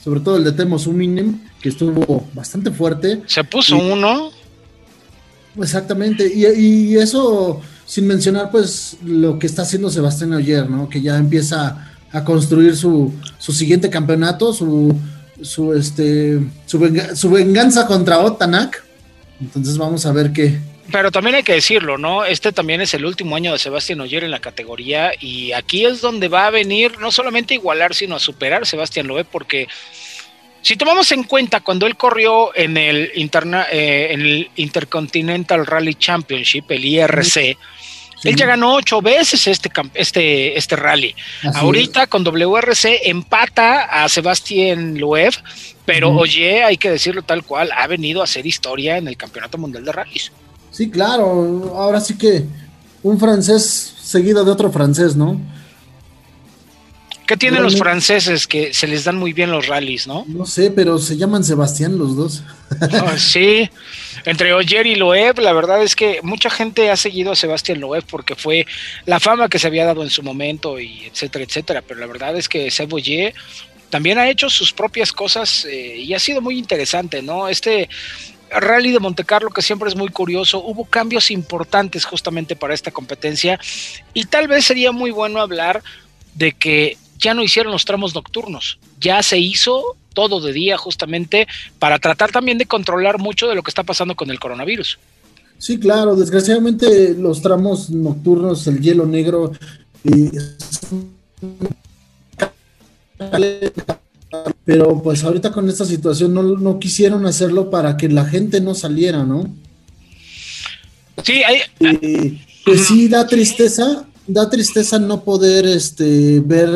sobre todo el de Temo Suminem, que estuvo bastante fuerte. Se puso uno. Exactamente, y, y, eso sin mencionar pues lo que está haciendo Sebastián Oyer, ¿no? Que ya empieza a construir su, su siguiente campeonato, su, su, este, su, venganza contra Otanak. Entonces vamos a ver qué, pero también hay que decirlo, ¿no? Este también es el último año de Sebastián Oyer en la categoría y aquí es donde va a venir no solamente a igualar, sino a superar Sebastián Loeb, porque si tomamos en cuenta cuando él corrió en el, interna, eh, en el Intercontinental Rally Championship, el IRC, él ya ganó ocho veces este, este, este rally. Ahorita con WRC empata a Sebastián Loeb, pero oye, hay que decirlo tal cual, ha venido a hacer historia en el Campeonato Mundial de Rallys. Sí, claro, ahora sí que un francés seguido de otro francés, ¿no? ¿Qué tienen los franceses que se les dan muy bien los rallies, no? No sé, pero se llaman Sebastián los dos. Ah, sí, entre Oyer y Loeb, la verdad es que mucha gente ha seguido a Sebastián Loeb porque fue la fama que se había dado en su momento y etcétera, etcétera. Pero la verdad es que Seb Oyer también ha hecho sus propias cosas eh, y ha sido muy interesante, ¿no? Este rally de Monte Carlo que siempre es muy curioso, hubo cambios importantes justamente para esta competencia y tal vez sería muy bueno hablar de que ya no hicieron los tramos nocturnos, ya se hizo todo de día justamente para tratar también de controlar mucho de lo que está pasando con el coronavirus. Sí, claro, desgraciadamente los tramos nocturnos, el hielo negro, pero pues ahorita con esta situación no, no, quisieron hacerlo para que la gente no saliera, ¿no? Sí, hay... pues sí da tristeza, da tristeza no poder este, ver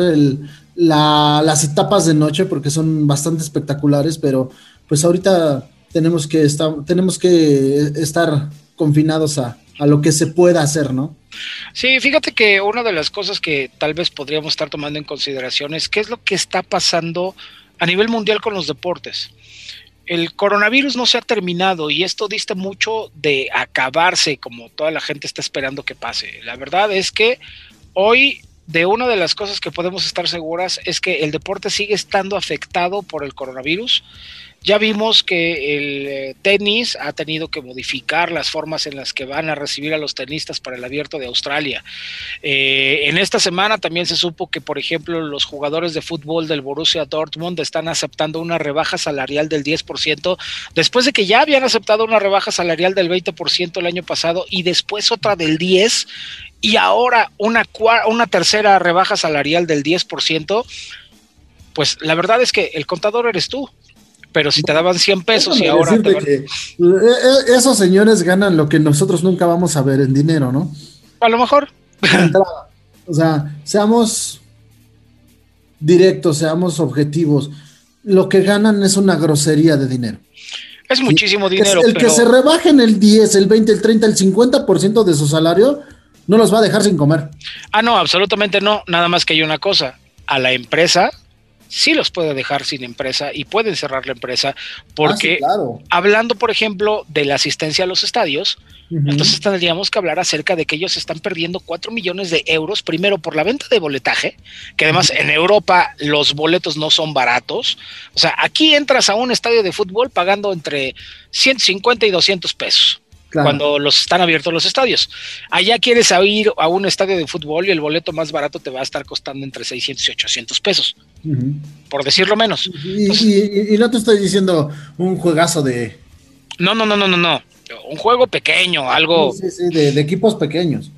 las etapas de noche porque son bastante espectaculares, pero pues ahorita tenemos que estar, tenemos que estar confinados a, a lo que se pueda hacer, ¿no? Sí, fíjate que una de las cosas que tal vez podríamos estar tomando en consideración es qué es lo que está pasando a nivel mundial con los deportes el coronavirus no se ha terminado y esto diste mucho de acabarse como toda la gente está esperando que pase. La verdad es que hoy de una de las cosas que podemos estar seguras es que el deporte sigue estando afectado por el coronavirus ya vimos que el eh, tenis ha tenido que modificar las formas en las que van a recibir a los tenistas para el abierto de Australia. Eh, en esta semana también se supo que, por ejemplo, los jugadores de fútbol del Borussia Dortmund están aceptando una rebaja salarial del 10%, después de que ya habían aceptado una rebaja salarial del 20% el año pasado y después otra del 10% y ahora una, una tercera rebaja salarial del 10%. Pues la verdad es que el contador eres tú pero si te daban 100 pesos y ahora... Te que eh, eh, esos señores ganan lo que nosotros nunca vamos a ver en dinero, ¿no? A lo mejor. O sea, seamos directos, seamos objetivos. Lo que ganan es una grosería de dinero. Es muchísimo dinero. El que se rebajen el 10, el 20, el 30, el 50% de su salario, no los va a dejar sin comer. Ah, no, absolutamente no. Nada más que hay una cosa. A la empresa sí los puede dejar sin empresa y pueden cerrar la empresa porque ah, hablando, por ejemplo, de la asistencia a los estadios, entonces tendríamos que hablar acerca de que ellos están perdiendo 4 millones de euros, primero por la venta de boletaje, que además en Europa los boletos no son baratos. O sea, aquí entras a un estadio de fútbol pagando entre 150 y 200 pesos cuando los están abiertos los estadios. Allá quieres ir a un estadio de fútbol y el boleto más barato te va a estar costando entre 600 y 800 pesos, por decirlo menos. Y, no te estoy diciendo un juegazo de... No, no, no, no, no, no. Un juego pequeño, algo... Sí, sí, de, de equipos pequeños.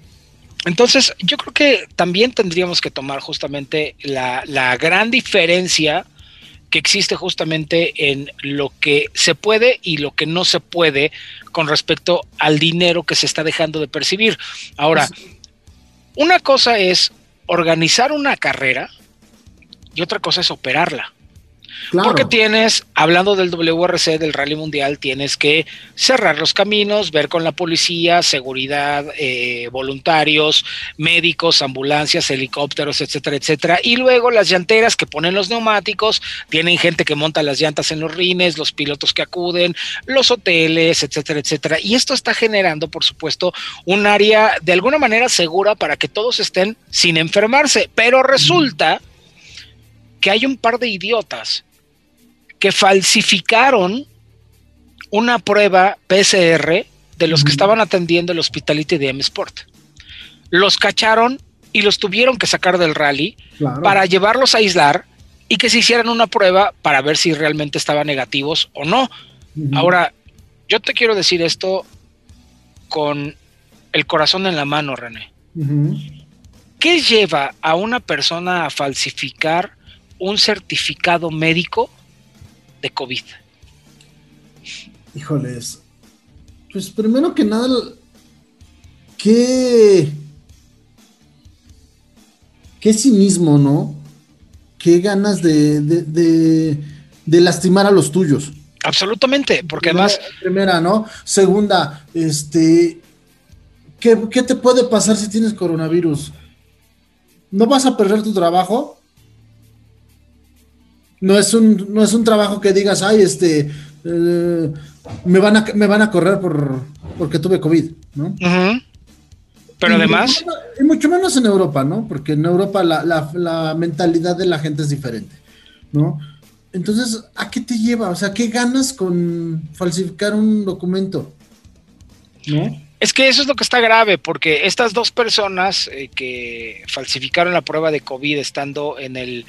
Entonces, yo creo que también tendríamos que tomar justamente la, la gran diferencia que existe justamente en lo que se puede y lo que no se puede con respecto al dinero que se está dejando de percibir. Ahora, una cosa es organizar una carrera y otra cosa es operarla. Porque tienes, hablando del WRC, del Rally Mundial, tienes que cerrar los caminos, ver con la policía, seguridad, eh, voluntarios, médicos, ambulancias, helicópteros, etcétera, etcétera. Y luego las llanteras que ponen los neumáticos, tienen gente que monta las llantas en los rines, los pilotos que acuden, los hoteles, etcétera, etcétera. Y esto está generando, por supuesto, un área de alguna manera segura para que todos estén sin enfermarse. Pero resulta que hay un par de idiotas que falsificaron una prueba PCR de los que estaban atendiendo el Hospitality de M-Sport. Los cacharon y los tuvieron que sacar del rally para llevarlos a aislar y que se hicieran una prueba para ver si realmente estaban negativos o no. Ahora, yo te quiero decir esto con el corazón en la mano, René. ¿Qué lleva a una persona a falsificar un certificado médico de COVID? Híjoles. Pues primero que nada, qué. Qué cinismo, ¿no? Qué ganas de, de, lastimar a los tuyos. Absolutamente, porque además. Primera, ¿no? Segunda, este. ¿qué, ¿Qué te puede pasar si tienes coronavirus? ¿No vas a perder tu trabajo? No es un, no es un trabajo que digas, ay, este, eh, me, van a, me van a correr por, porque tuve COVID, ¿no? Pero además... y mucho menos en Europa, ¿no? Porque en Europa la, la, mentalidad de la gente es diferente, ¿no? Entonces, ¿a qué te lleva? O sea, ¿qué ganas con falsificar un documento? ¿No? Es que eso es lo que está grave, porque estas dos personas eh, que falsificaron la prueba de COVID estando en el,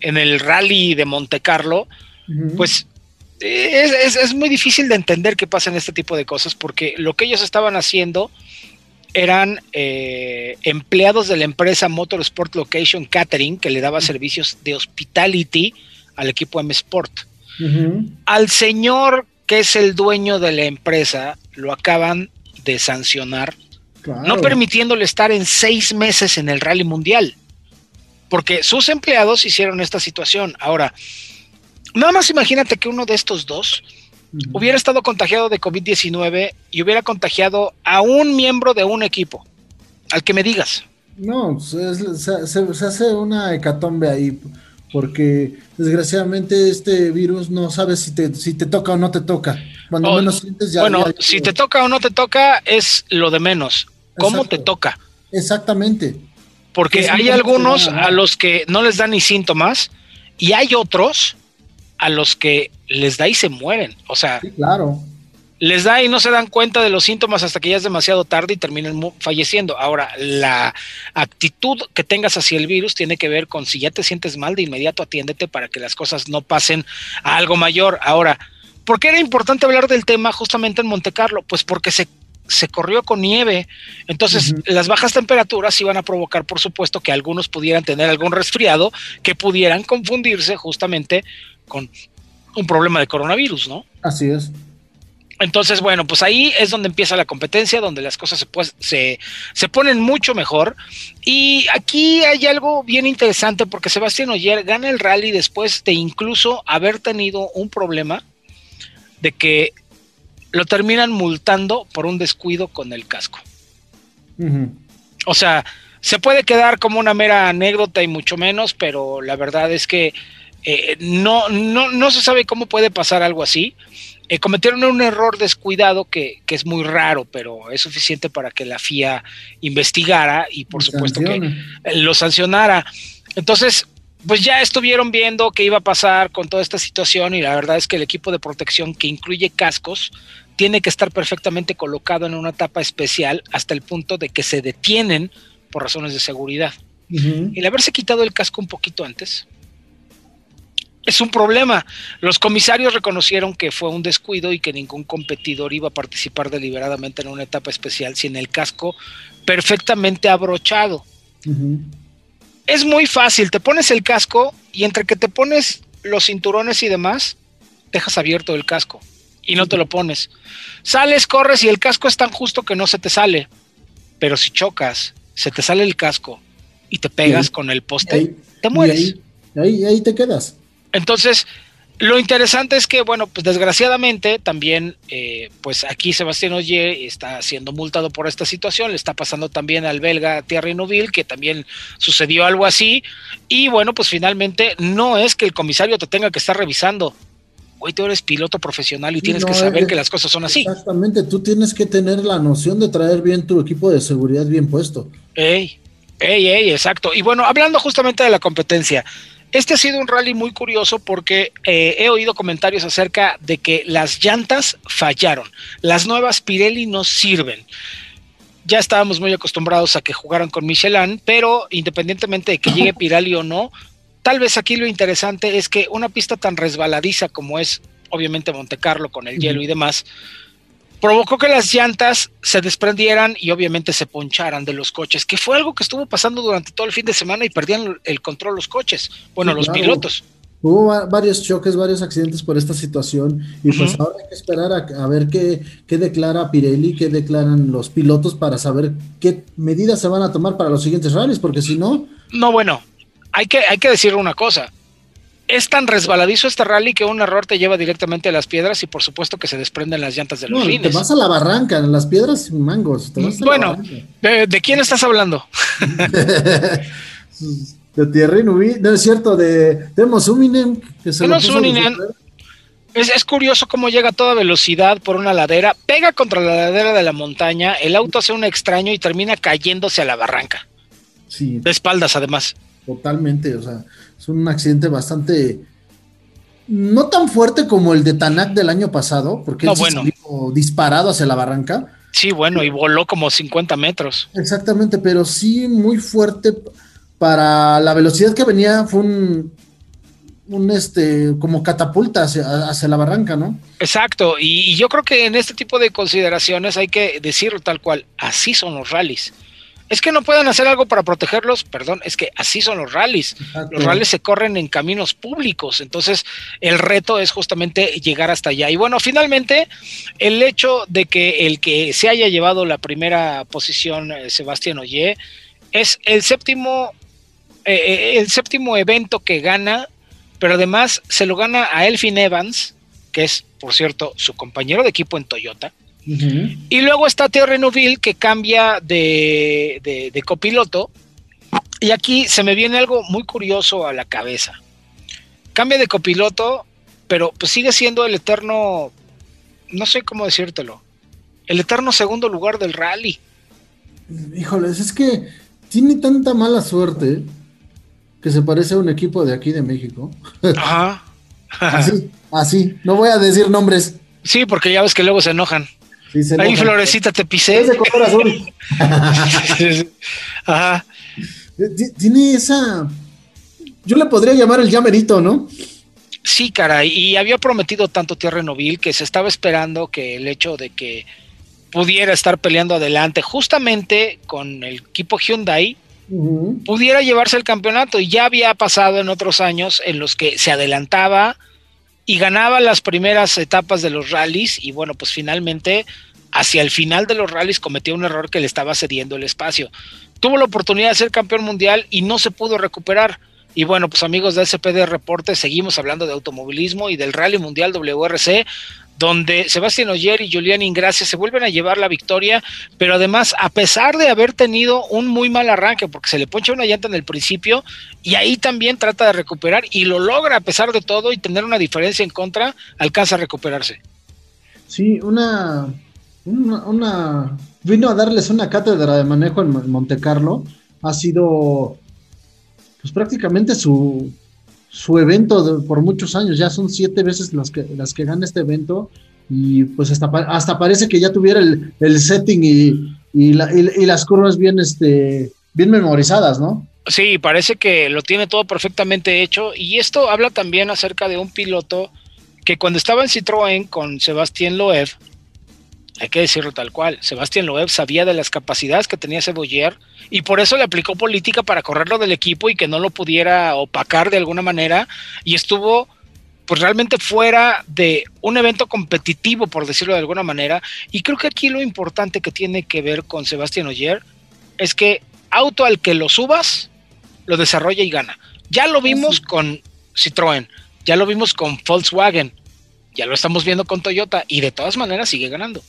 en el rally de Monte Carlo, pues es, muy difícil de entender que pasen este tipo de cosas, porque lo que ellos estaban haciendo eran eh, empleados de la empresa Motorsport Location Catering, que le daba servicios de hospitality al equipo M Sport. Al señor que es el dueño de la empresa, lo acaban de sancionar, no permitiéndole estar en seis meses en el Rally Mundial, porque sus empleados hicieron esta situación. Ahora, nada más imagínate que uno de estos dos hubiera estado contagiado de COVID-19 y hubiera contagiado a un miembro de un equipo, al que me digas. No, se, se hace una hecatombe ahí porque desgraciadamente este virus no sabe si te, si te toca o no te toca. Cuando menos sientes ya. Bueno, si te toca o no te toca es lo de menos. ¿Cómo te toca? Exactamente. Porque hay algunos a los que no les da ni síntomas y hay otros a los que les da y se mueren. O sea, claro les da y no se dan cuenta de los síntomas hasta que ya es demasiado tarde y terminan falleciendo. Ahora, la actitud que tengas hacia el virus tiene que ver con si ya te sientes mal, de inmediato atiéndete para que las cosas no pasen a algo mayor. Ahora, ¿por qué era importante hablar del tema justamente en Monte Carlo? Pues porque se se corrió con nieve. Entonces, las bajas temperaturas iban a provocar, por supuesto, que algunos pudieran tener algún resfriado que pudieran confundirse justamente con un problema de coronavirus, ¿no? Así es. Entonces, bueno, pues ahí es donde empieza la competencia, donde las cosas se, pues, se, ponen mucho mejor. Y aquí hay algo bien interesante porque Sebastián Oyer gana el rally después de incluso haber tenido un problema de que lo terminan multando por un descuido con el casco. O sea, se puede quedar como una mera anécdota y mucho menos, pero la verdad es que eh, no, no, no se sabe cómo puede pasar algo así. Eh, cometieron un error descuidado que, es muy raro, pero es suficiente para que la FIA investigara y por supuesto que lo sancionara. Entonces, pues ya estuvieron viendo qué iba a pasar con toda esta situación y la verdad es que el equipo de protección que incluye cascos tiene que estar perfectamente colocado en una etapa especial hasta el punto de que se detienen por razones de seguridad. El haberse quitado el casco un poquito antes, es un problema. Los comisarios reconocieron que fue un descuido y que ningún competidor iba a participar deliberadamente en una etapa especial sin el casco perfectamente abrochado. Es muy fácil, te pones el casco y entre que te pones los cinturones y demás, dejas abierto el casco y no te lo pones. Sales, corres y el casco es tan justo que no se te sale. Pero si chocas, se te sale el casco y te pegas con el poste, te mueres. ahí, ahí te quedas. Entonces, lo interesante es que, bueno, pues desgraciadamente también, eh, pues aquí Sebastián Oye está siendo multado por esta situación, le está pasando también al belga Thierry Neuville, que también sucedió algo así, y bueno, pues finalmente no es que el comisario te tenga que estar revisando, güey, tú eres piloto profesional y tienes que saber que las cosas son así. Exactamente, tú tienes que tener la noción de traer bien tu equipo de seguridad bien puesto. Ey, ey, ey, exacto. Y bueno, hablando justamente de la competencia, Este ha sido un rally muy curioso porque eh, he oído comentarios acerca de que las llantas fallaron. Las nuevas Pirelli no sirven. Ya estábamos muy acostumbrados a que jugaran con Michelin, pero independientemente de que llegue Pirelli o no, tal vez aquí lo interesante es que una pista tan resbaladiza como es obviamente Monte Carlo con el hielo y demás, provocó que las llantas se desprendieran y obviamente se poncharan de los coches, que fue algo que estuvo pasando durante todo el fin de semana y perdían el control los coches, bueno, los pilotos. Hubo varios choques, varios accidentes por esta situación y pues ahora hay que esperar a, ver qué, qué, declara Pirelli, qué declaran los pilotos para saber qué medidas se van a tomar para los siguientes rallies, porque si no... No, bueno, hay que, hay que decir una cosa es tan resbaladizo este rally que un error te lleva directamente a las piedras y por supuesto que se desprenden las llantas de los no, Te vas a la barranca, las piedras mangos. bueno, de, quién estás hablando? de Thierry Nubi, no es cierto, de Temos Uninen. Que se es, es, curioso cómo llega a toda velocidad por una ladera, pega contra la ladera de la montaña, el auto hace un extraño y termina cayéndose a la barranca. Sí. De espaldas, además. Totalmente, o sea, es un accidente bastante no tan fuerte como el de Tanak del año pasado, porque no, él bueno. disparado hacia la barranca. Sí, bueno, y voló como 50 metros. Exactamente, pero sí muy fuerte para la velocidad que venía, fue un, un este, como catapulta hacia, hacia la barranca, ¿no? Exacto, y, y, yo creo que en este tipo de consideraciones hay que decirlo tal cual, así son los rallies es que no pueden hacer algo para protegerlos, perdón, es que así son los rallies. Los rallies se corren en caminos públicos, entonces el reto es justamente llegar hasta allá. Y bueno, finalmente, el hecho de que el que se haya llevado la primera posición, eh, Sebastián Oye, es el séptimo, eh, eh, el séptimo evento que gana, pero además se lo gana a Elfin Evans, que es, por cierto, su compañero de equipo en Toyota. Y luego está Thierry Neuville que cambia de, de, copiloto. Y aquí se me viene algo muy curioso a la cabeza. Cambia de copiloto, pero pues sigue siendo el eterno, no sé cómo decírtelo, el eterno segundo lugar del rally. Híjoles, es que tiene tanta mala suerte que se parece a un equipo de aquí de México. Ajá. así, así. No voy a decir nombres. Sí, porque ya ves que luego se enojan. Ahí, Florecita, te pisé. de color azul. Ajá. Tiene esa. Yo le podría llamar el llamerito, ¿no? Sí, caray. Y había prometido tanto Tierra Novil que se estaba esperando que el hecho de que pudiera estar peleando adelante justamente con el equipo Hyundai pudiera llevarse el campeonato y ya había pasado en otros años en los que se adelantaba y ganaba las primeras etapas de los rallies y bueno, pues finalmente hacia el final de los rallies cometió un error que le estaba cediendo el espacio. Tuvo la oportunidad de ser campeón mundial y no se pudo recuperar. Y bueno, pues amigos de SPD Reporte, seguimos hablando de automovilismo y del Rally Mundial WRC, donde Sebastián Oyer y Julián Ingracia se vuelven a llevar la victoria, pero además, a pesar de haber tenido un muy mal arranque, porque se le poncha una llanta en el principio, y ahí también trata de recuperar y lo logra a pesar de todo y tener una diferencia en contra, alcanza a recuperarse. Sí, una, una, vino a darles una cátedra de manejo en Monte Carlo, ha sido pues prácticamente su, su evento por muchos años, ya son siete veces las que, las que gana este evento y pues hasta, hasta parece que ya tuviera el, setting y, y, las curvas bien, este, bien memorizadas, ¿no? Sí, parece que lo tiene todo perfectamente hecho y esto habla también acerca de un piloto que cuando estaba en Citroën con Sebastián Loeb, hay que decirlo tal cual. Sebastián Loeb sabía de las capacidades que tenía Ceboller y por eso le aplicó política para correrlo del equipo y que no lo pudiera opacar de alguna manera y estuvo pues realmente fuera de un evento competitivo, por decirlo de alguna manera. Y creo que aquí lo importante que tiene que ver con Sebastián Oyer es que auto al que lo subas, lo desarrolla y gana. Ya lo vimos con Citroën, ya lo vimos con Volkswagen, ya lo estamos viendo con Toyota y de todas maneras sigue ganando.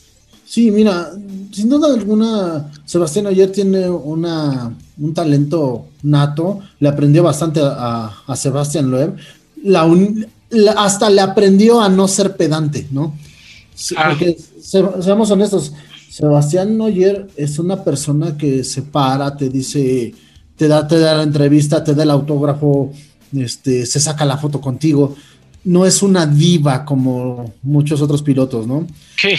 Sí, mira, sin duda alguna, Sebastián ayer tiene una, un talento nato, le aprendió bastante a, a Sebastián Loeb, la, hasta le aprendió a no ser pedante, ¿no? Ah. Porque, seamos honestos, Sebastián Noyer es una persona que se para, te dice, te da, te da la entrevista, te da el autógrafo, este, se saca la foto contigo. No es una diva como muchos otros pilotos, ¿no? Sí.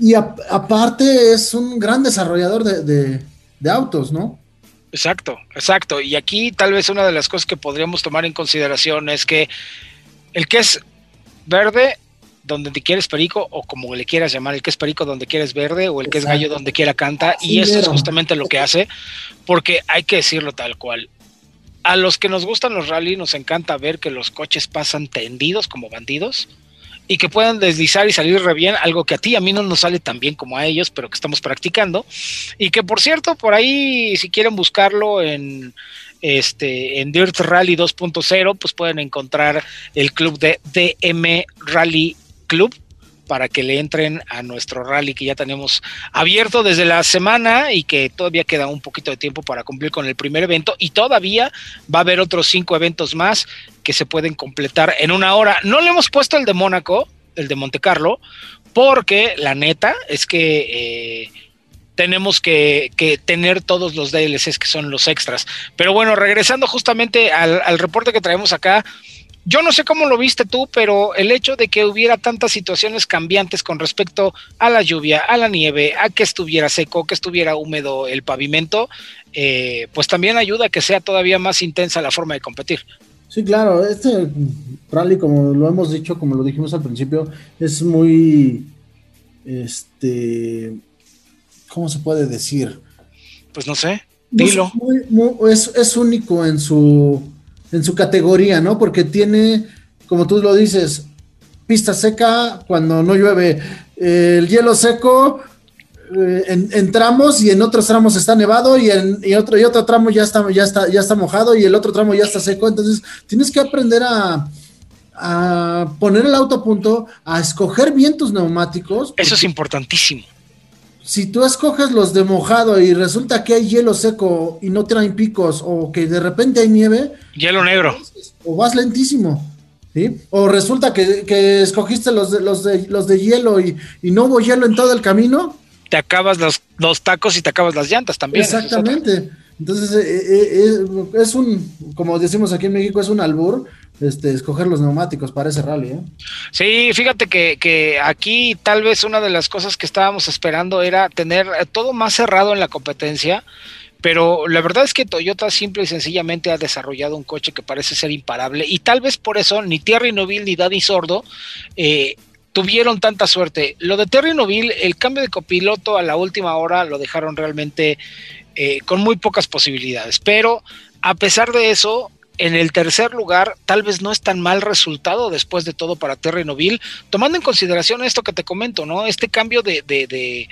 Y aparte es un gran desarrollador de, de autos, ¿no? Exacto, exacto. Y aquí tal vez una de las cosas que podríamos tomar en consideración es que el que es verde donde te quieres perico o como le quieras llamar, el que es perico donde quieres verde o el que es gallo donde quiera canta. y esto es justamente lo que hace, porque hay que decirlo tal cual. A los que nos gustan los rally nos encanta ver que los coches pasan tendidos como bandidos y que puedan deslizar y salir re bien, algo que a ti a mí no nos sale tan bien como a ellos, pero que estamos practicando. Y que por cierto, por ahí, si quieren buscarlo en este en Dirt Rally 2.0, pues pueden encontrar el club de DM Rally Club para que le entren a nuestro rally que ya tenemos abierto desde la semana y que todavía queda un poquito de tiempo para cumplir con el primer evento y todavía va a haber otros cinco eventos más que se pueden completar en una hora. No le hemos puesto el de Mónaco, el de Monte Carlo, porque la neta es que eh, tenemos que, tener todos los DLCs que son los extras. Pero bueno, regresando justamente al, al reporte que traemos acá, yo no sé cómo lo viste tú, pero el hecho de que hubiera tantas situaciones cambiantes con respecto a la lluvia, a la nieve, a que estuviera seco, que estuviera húmedo el pavimento, eh, pues también ayuda a que sea todavía más intensa la forma de competir. Sí, claro, este rally, como lo hemos dicho, como lo dijimos al principio, es muy, este, ¿cómo se puede decir? Pues no sé, dilo. es único en su en su categoría, ¿no? Porque tiene, como tú lo dices, pista seca cuando no llueve, el hielo seco eh, en, tramos y en otros tramos está nevado y en otro y otro tramo ya está ya está ya está mojado y el otro tramo ya está seco, entonces tienes que aprender a a poner el auto a punto, a escoger bien tus neumáticos. Eso es importantísimo si tú escoges los de mojado y resulta que hay hielo seco y no traen picos o que de repente hay nieve. Hielo negro. O vas lentísimo. ¿sí? O resulta que, escogiste los de, los de, los de hielo y, no hubo hielo en todo el camino. Te acabas los, los tacos y te acabas las llantas también. Exactamente. Entonces, eh, eh, eh, es un, como decimos aquí en México, es un albur este, escoger los neumáticos para ese rally. ¿eh? Sí, fíjate que, aquí tal vez una de las cosas que estábamos esperando era tener todo más cerrado en la competencia, pero la verdad es que Toyota simple y sencillamente ha desarrollado un coche que parece ser imparable y tal vez por eso ni Thierry Noville ni Daddy Sordo eh, tuvieron tanta suerte. Lo de Terry Noville, el cambio de copiloto a la última hora lo dejaron realmente eh, con muy pocas posibilidades, pero a pesar de eso, en el tercer lugar, tal vez no es tan mal resultado después de todo para Terry Noville, tomando en consideración esto que te comento, ¿no? Este cambio de, de, de,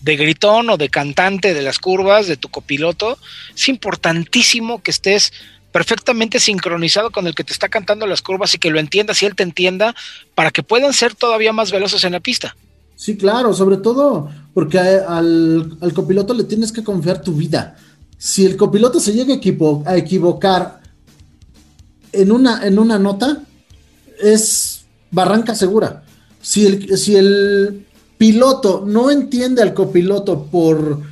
de, gritón o de cantante de las curvas de tu copiloto, es importantísimo que estés perfectamente sincronizado con el que te está cantando las curvas y que lo entiendas y él te entienda para que puedan ser todavía más veloces en la pista. Sí, claro, sobre todo porque al, al copiloto le tienes que confiar tu vida si el copiloto se llega a, equivocar en una, en una nota, es barranca segura. Si el, si el piloto no entiende al copiloto por,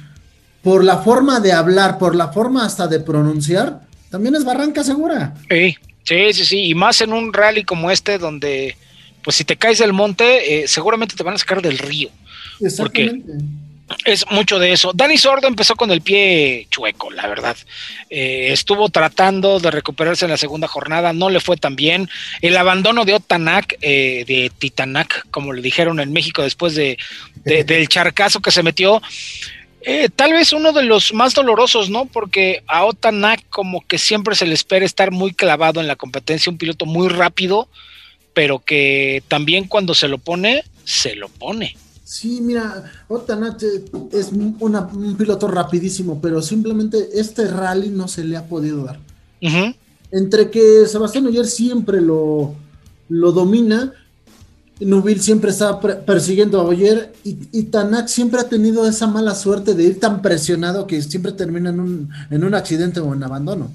por la forma de hablar, por la forma hasta de pronunciar, también es barranca segura. Sí, sí, sí, sí. Y más en un rally como este, donde, pues si te caes del monte, eh, seguramente te van a sacar del río. Exactamente es mucho de eso. Dani Sordo empezó con el pie chueco, la verdad. Eh, estuvo tratando de recuperarse en la segunda jornada, no le fue tan bien. El abandono de Otanak, eh, de Titanac, como le dijeron en México después de, del charcazo que se metió, eh, tal vez uno de los más dolorosos, ¿no? Porque a Otanak como que siempre se le espera estar muy clavado en la competencia, un piloto muy rápido, pero que también cuando se lo pone, se lo pone. Sí, mira, Otanach es un piloto rapidísimo, pero simplemente este rally no se le ha podido dar. Entre que Sebastián Oyer siempre lo, lo domina, Nubil siempre está persiguiendo a Oyer y, y Tanak siempre ha tenido esa mala suerte de ir tan presionado que siempre termina en un, en un accidente o en abandono.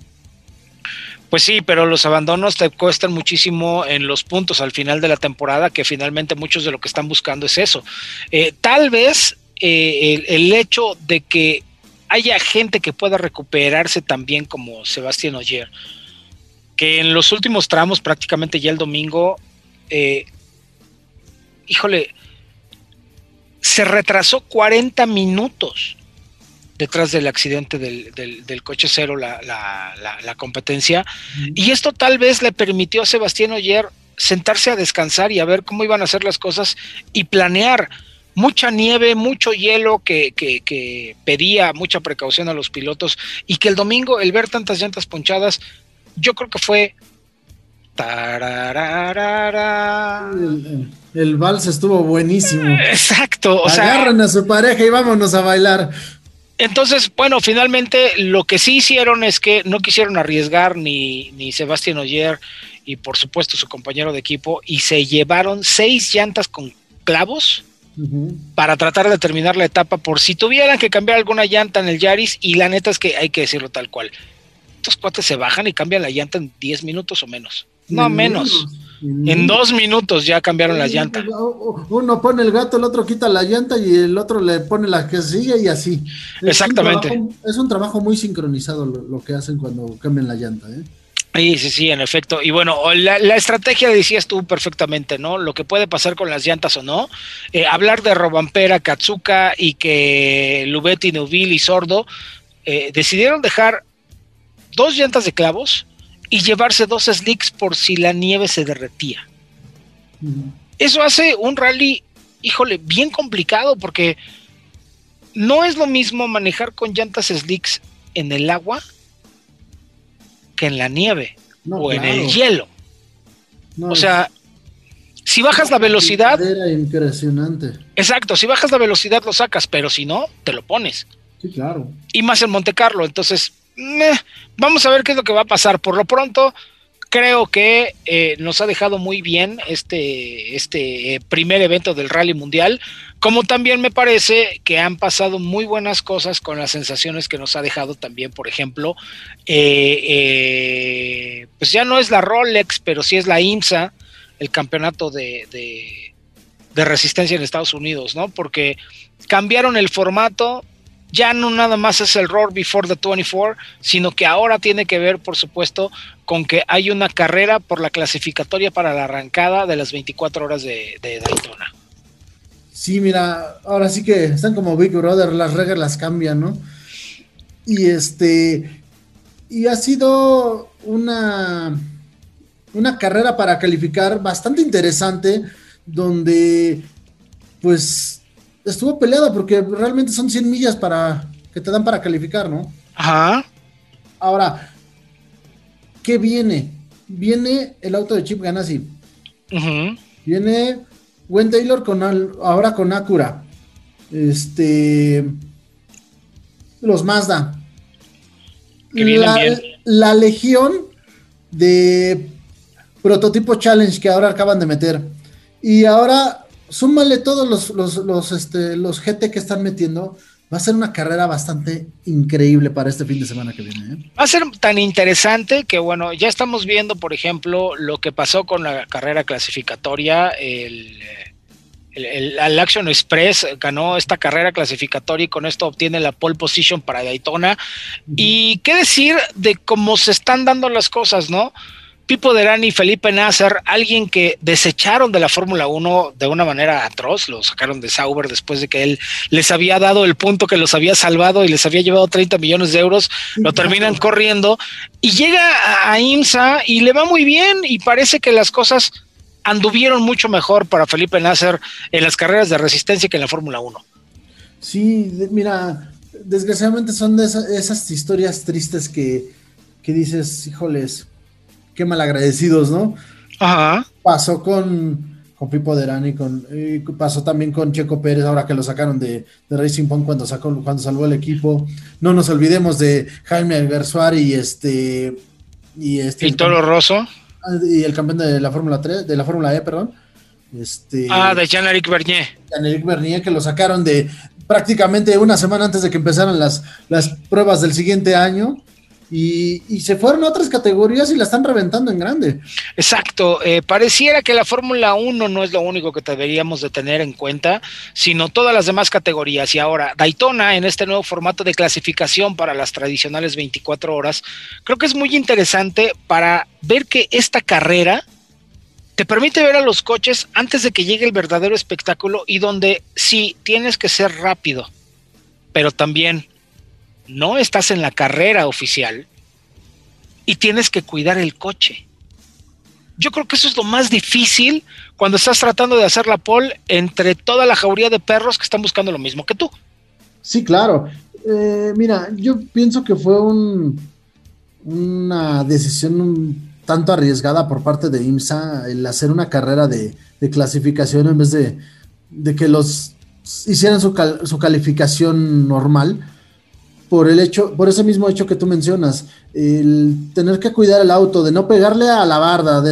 Pues sí, pero los abandonos te cuestan muchísimo en los puntos al final de la temporada, que finalmente muchos de lo que están buscando es eso. Eh, tal vez eh, el, hecho de que haya gente que pueda recuperarse también como Sebastián Oyer, que en los últimos tramos, prácticamente ya el domingo, eh, híjole, se retrasó 40 minutos detrás del accidente del, del, coche cero la, la, la, competencia. Y esto tal vez le permitió a Sebastián Oyer sentarse a descansar y a ver cómo iban a hacer las cosas y planear mucha nieve, mucho hielo que, que, que, pedía mucha precaución a los pilotos y que el domingo el ver tantas llantas ponchadas, yo creo que fue... El, el, vals estuvo buenísimo. Exacto. O Agarran a su pareja y vámonos a bailar. Entonces, bueno, finalmente lo que sí hicieron es que no quisieron arriesgar ni, ni Sebastián Oyer y por supuesto su compañero de equipo y se llevaron seis llantas con clavos para tratar de terminar la etapa por si tuvieran que cambiar alguna llanta en el Yaris y la neta es que hay que decirlo tal cual. Estos cuates se bajan y cambian la llanta en 10 minutos o menos. No, menos. En dos minutos ya cambiaron la llanta. Uno pone el gato, el otro quita la llanta y el otro le pone la que sigue y así. Exactamente. Es un trabajo, muy sincronizado lo, que hacen cuando cambian la llanta. ¿eh? Sí, sí, sí, en efecto. Y bueno, la, estrategia decías tú perfectamente, ¿no? Lo que puede pasar con las llantas o no. Eh, hablar de Robampera, Katsuka y que Lubetti, Neuville y Sordo eh, decidieron dejar dos llantas de clavos y llevarse dos slicks por si la nieve se derretía. Eso hace un rally, híjole, bien complicado porque no es lo mismo manejar con llantas slicks en el agua que en la nieve o en el hielo. o sea, si bajas la velocidad. impresionante. Exacto, si bajas la velocidad lo sacas, pero si no, te lo pones. Sí, claro. Y más en Monte Carlo. Entonces, vamos a ver qué es lo que va a pasar. Por lo pronto, creo que eh, nos ha dejado muy bien este, este eh, primer evento del Rally Mundial, como también me parece que han pasado muy buenas cosas con las sensaciones que nos ha dejado también, por ejemplo, eh, pues ya no es la Rolex, pero sí es la IMSA, el campeonato de, de, de resistencia en Estados Unidos, ¿no? Porque cambiaron el formato, ya no nada más es el Roar Before the 24, sino que ahora tiene que ver, por supuesto, con que hay una carrera por la clasificatoria para la arrancada de las 24 horas de, Daytona. Sí, mira, ahora sí que están como Big Brother, las reglas las cambian, ¿no? Y este, y ha sido una, una carrera para calificar bastante interesante, donde pues estuvo peleada porque realmente son 100 millas para que te dan para calificar, ¿no? Ajá. Ahora, ¿qué viene? Viene el auto de Chip Ganassi. Viene Gwen Taylor con ahora con Acura. Este los Mazda. la, la legión de prototipo challenge que ahora acaban de meter. Y ahora súmale todos los, los, los, este, los GT que están metiendo. Va a ser una carrera bastante increíble para este fin de semana que viene. ¿eh? Va a ser tan interesante que, bueno, ya estamos viendo, por ejemplo, lo que pasó con la carrera clasificatoria. El, el, Action Express ganó esta carrera clasificatoria y con esto obtiene la pole position para Daytona. Y qué decir de cómo se están dando las cosas, ¿no? Pipo Derani y Felipe Nasser, alguien que desecharon de la Fórmula 1 de una manera atroz, lo sacaron de Sauber después de que él les había dado el punto que los había salvado y les había llevado 30 millones de euros, lo terminan corriendo y llega a IMSA y le va muy bien y parece que las cosas anduvieron mucho mejor para Felipe Nasser en las carreras de resistencia que en la Fórmula 1. Sí, mira, desgraciadamente son de esas, historias tristes que, que dices, híjoles, qué malagradecidos, ¿no? Ajá. Pasó con, con Pipo Derani, con, pasó también con Checo Pérez, ahora que lo sacaron de, Racing Point cuando, sacó, cuando salvó el equipo. No nos olvidemos de Jaime Alguersuar y este. Y este. Y Toro Rosso. Ah, y el campeón de la Fórmula 3, de la Fórmula E, perdón. Este, ah, de Jean-Éric Bernier. Jean-Éric Bernier, que lo sacaron de prácticamente una semana antes de que empezaran las, las pruebas del siguiente año y, se fueron a otras categorías y la están reventando en grande. Exacto, eh, pareciera que la Fórmula 1 no es lo único que deberíamos de tener en cuenta, sino todas las demás categorías. Y ahora, Daytona, en este nuevo formato de clasificación para las tradicionales 24 horas, creo que es muy interesante para ver que esta carrera te permite ver a los coches antes de que llegue el verdadero espectáculo y donde sí tienes que ser rápido, pero también no estás en la carrera oficial y tienes que cuidar el coche. Yo creo que eso es lo más difícil cuando estás tratando de hacer la pole entre toda la jauría de perros que están buscando lo mismo que tú. Sí, claro. Eh, mira, yo pienso que fue un, una decisión un tanto arriesgada por parte de IMSA el hacer una carrera de, clasificación en vez de, que los hicieran su, su calificación normal por el hecho, por ese mismo hecho que tú mencionas, el tener que cuidar el auto, de no pegarle a la barda,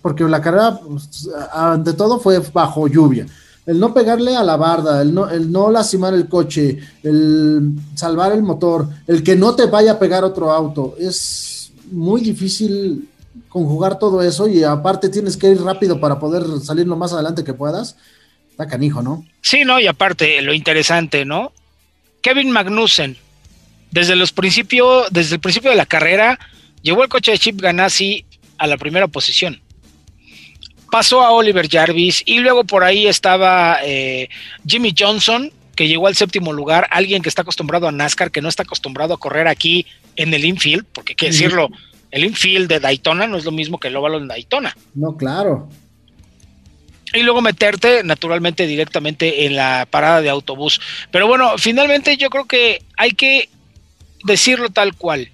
porque la carrera, pues, ante todo, fue bajo lluvia. El no pegarle a la barda, el no, el no lastimar el coche, el salvar el motor, el que no te vaya a pegar otro auto, es muy difícil conjugar todo eso y aparte tienes que ir rápido para poder salir lo más adelante que puedas. Está canijo, ¿no? Sí, no, y aparte, lo interesante, ¿no? Kevin Magnussen, desde los principios, desde el principio de la carrera, llevó el coche de Chip Ganassi a la primera posición. Pasó a Oliver Jarvis y luego por ahí estaba eh, Jimmy Johnson, que llegó al séptimo lugar, alguien que está acostumbrado a NASCAR, que no está acostumbrado a correr aquí en el infield, porque hay que decirlo, el infield de Daytona no es lo mismo que el óvalo en Daytona. No, claro. Y luego meterte naturalmente directamente en la parada de autobús. Pero bueno, finalmente yo creo que hay que decirlo tal cual.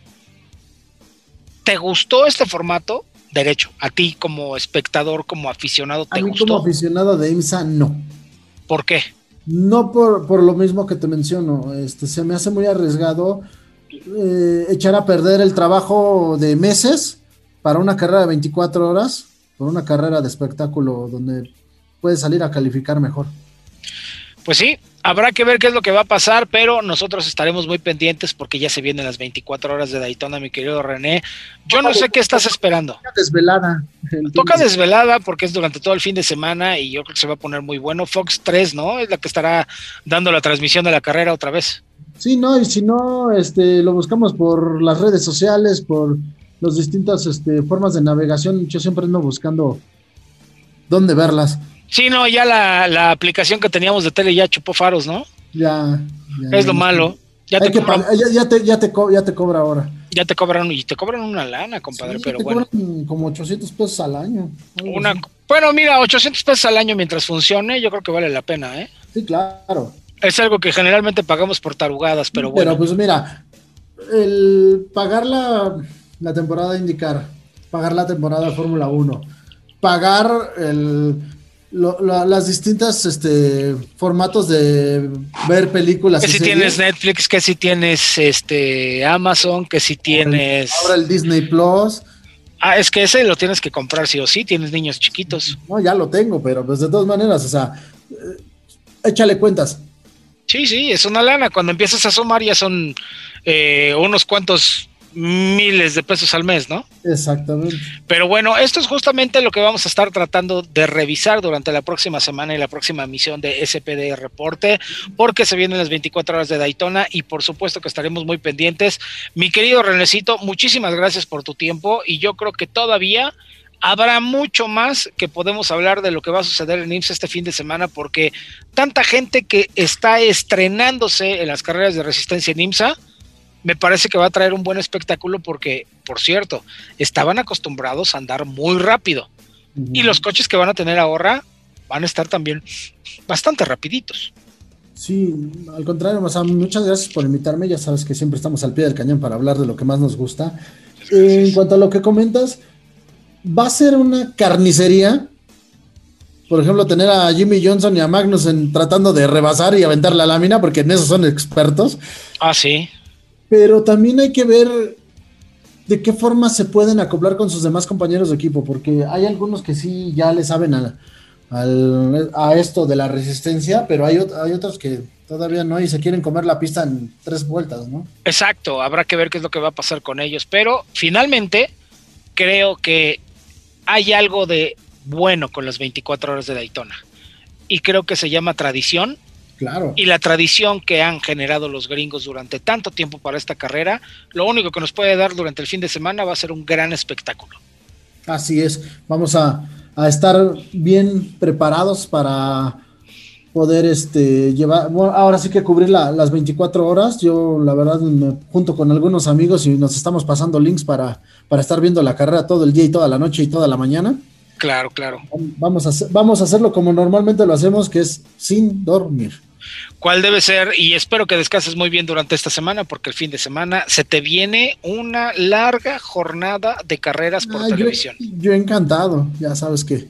¿Te gustó este formato? Derecho, a ti como espectador, como aficionado, ¿te a mí gustó? Como aficionado de IMSA, no. ¿Por qué? No por, lo mismo que te menciono. Este, se me hace muy arriesgado eh, echar a perder el trabajo de meses para una carrera de 24 horas, por una carrera de espectáculo donde puedes salir a calificar mejor. Pues sí, habrá que ver qué es lo que va a pasar, pero nosotros estaremos muy pendientes porque ya se vienen las 24 horas de Daytona, mi querido René. Yo no sé qué estás esperando. Toca desvelada. Toca desvelada porque es durante todo el fin de semana y yo creo que se va a poner muy bueno. Fox 3, ¿no? Es la que estará dando la transmisión de la carrera otra vez. Sí, no, y si no, este, lo buscamos por las redes sociales, por las distintas este, formas de navegación. Yo siempre ando buscando dónde verlas. Sí, no, ya la, aplicación que teníamos de tele ya chupó faros, ¿no? Ya. es lo malo. Ya te, ya, te, ya, te ya te cobra ahora. Ya te cobran y te cobran una lana, compadre, pero te bueno. Cobran como 800 pesos al año. Una, bueno, mira, 800 pesos al año mientras funcione, yo creo que vale la pena, ¿eh? Sí, claro. Es algo que generalmente pagamos por tarugadas, pero bueno. Pero pues mira, el pagar la, la temporada de indicar, pagar la temporada de Fórmula 1, pagar el las distintas este, formatos de ver películas. Que si tienes Netflix, que si tienes este Amazon, que si tienes. Ahora el Disney Plus. Ah, es que ese lo tienes que comprar sí o sí, tienes niños chiquitos. No, ya lo tengo, pero pues de todas maneras, o sea, eh, échale cuentas. Sí, sí, es una lana. Cuando empiezas a sumar ya son eh, unos cuantos miles de pesos al mes, ¿no? Exactamente. Pero bueno, esto es justamente lo que vamos a estar tratando de revisar durante la próxima semana y la próxima emisión de SPD Reporte, porque se vienen las 24 horas de Daytona y por supuesto que estaremos muy pendientes. Mi querido Renecito, muchísimas gracias por tu tiempo y yo creo que todavía habrá mucho más que podemos hablar de lo que va a suceder en IMSS este fin de semana, porque tanta gente que está estrenándose en las carreras de resistencia en IMSA, me parece que va a traer un buen espectáculo porque, por cierto, estaban acostumbrados a andar muy rápido. Y los coches que van a tener ahora van a estar también bastante rapiditos. Sí, al contrario, muchas gracias por invitarme. Ya sabes que siempre estamos al pie del cañón para hablar de lo que más nos gusta. en cuanto a lo que comentas, va a ser una carnicería. Por ejemplo, tener a Jimmy Johnson y a Magnussen tratando de rebasar y aventar la lámina, porque en eso son expertos. Ah, sí pero también hay que ver de qué forma se pueden acoplar con sus demás compañeros de equipo, porque hay algunos que sí ya le saben a, a esto de la resistencia, pero hay, hay otros que Todavía no, y se quieren comer la pista en tres vueltas, ¿no? Exacto, habrá que ver qué es lo que va a pasar con ellos, pero finalmente creo que hay algo de bueno con las 24 horas de Daytona y creo que se llama tradición. Claro. Y la tradición que han generado los gringos durante tanto tiempo para esta carrera, lo único que nos puede dar durante el fin de semana va a ser un gran espectáculo. Así es, vamos a, a estar bien preparados para poder este llevar, bueno, ahora sí que cubrir la, las 24 horas. Yo la verdad me junto con algunos amigos y nos estamos pasando links para, para estar viendo la carrera todo el día y toda la noche y toda la mañana. Claro, claro. Vamos a, hacer, vamos a hacerlo como normalmente lo hacemos, que es sin dormir. ¿Cuál debe ser? Y espero que descanses muy bien durante esta semana, porque el fin de semana se te viene una larga jornada de carreras por Ah, televisión. Yo, yo encantado, ya sabes que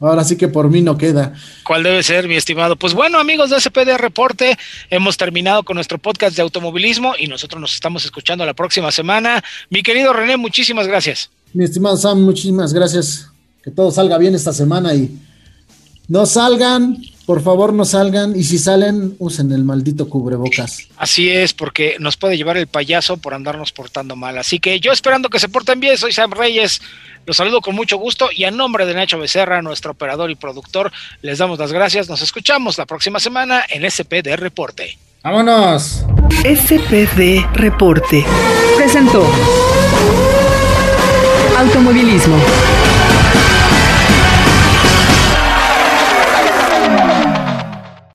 ahora sí que por mí no queda. ¿Cuál debe ser, mi estimado? Pues bueno, amigos de SPD Reporte, hemos terminado con nuestro podcast de automovilismo y nosotros nos estamos escuchando la próxima semana. Mi querido René, muchísimas gracias. Mi estimado Sam, muchísimas gracias. Que todo salga bien esta semana y no salgan, por favor no salgan y si salen usen el maldito cubrebocas. Así es, porque nos puede llevar el payaso por andarnos portando mal. Así que yo esperando que se porten bien, soy Sam Reyes, los saludo con mucho gusto y a nombre de Nacho Becerra, nuestro operador y productor, les damos las gracias. Nos escuchamos la próxima semana en SPD Reporte. ¡Vámonos! SPD Reporte presentó Automovilismo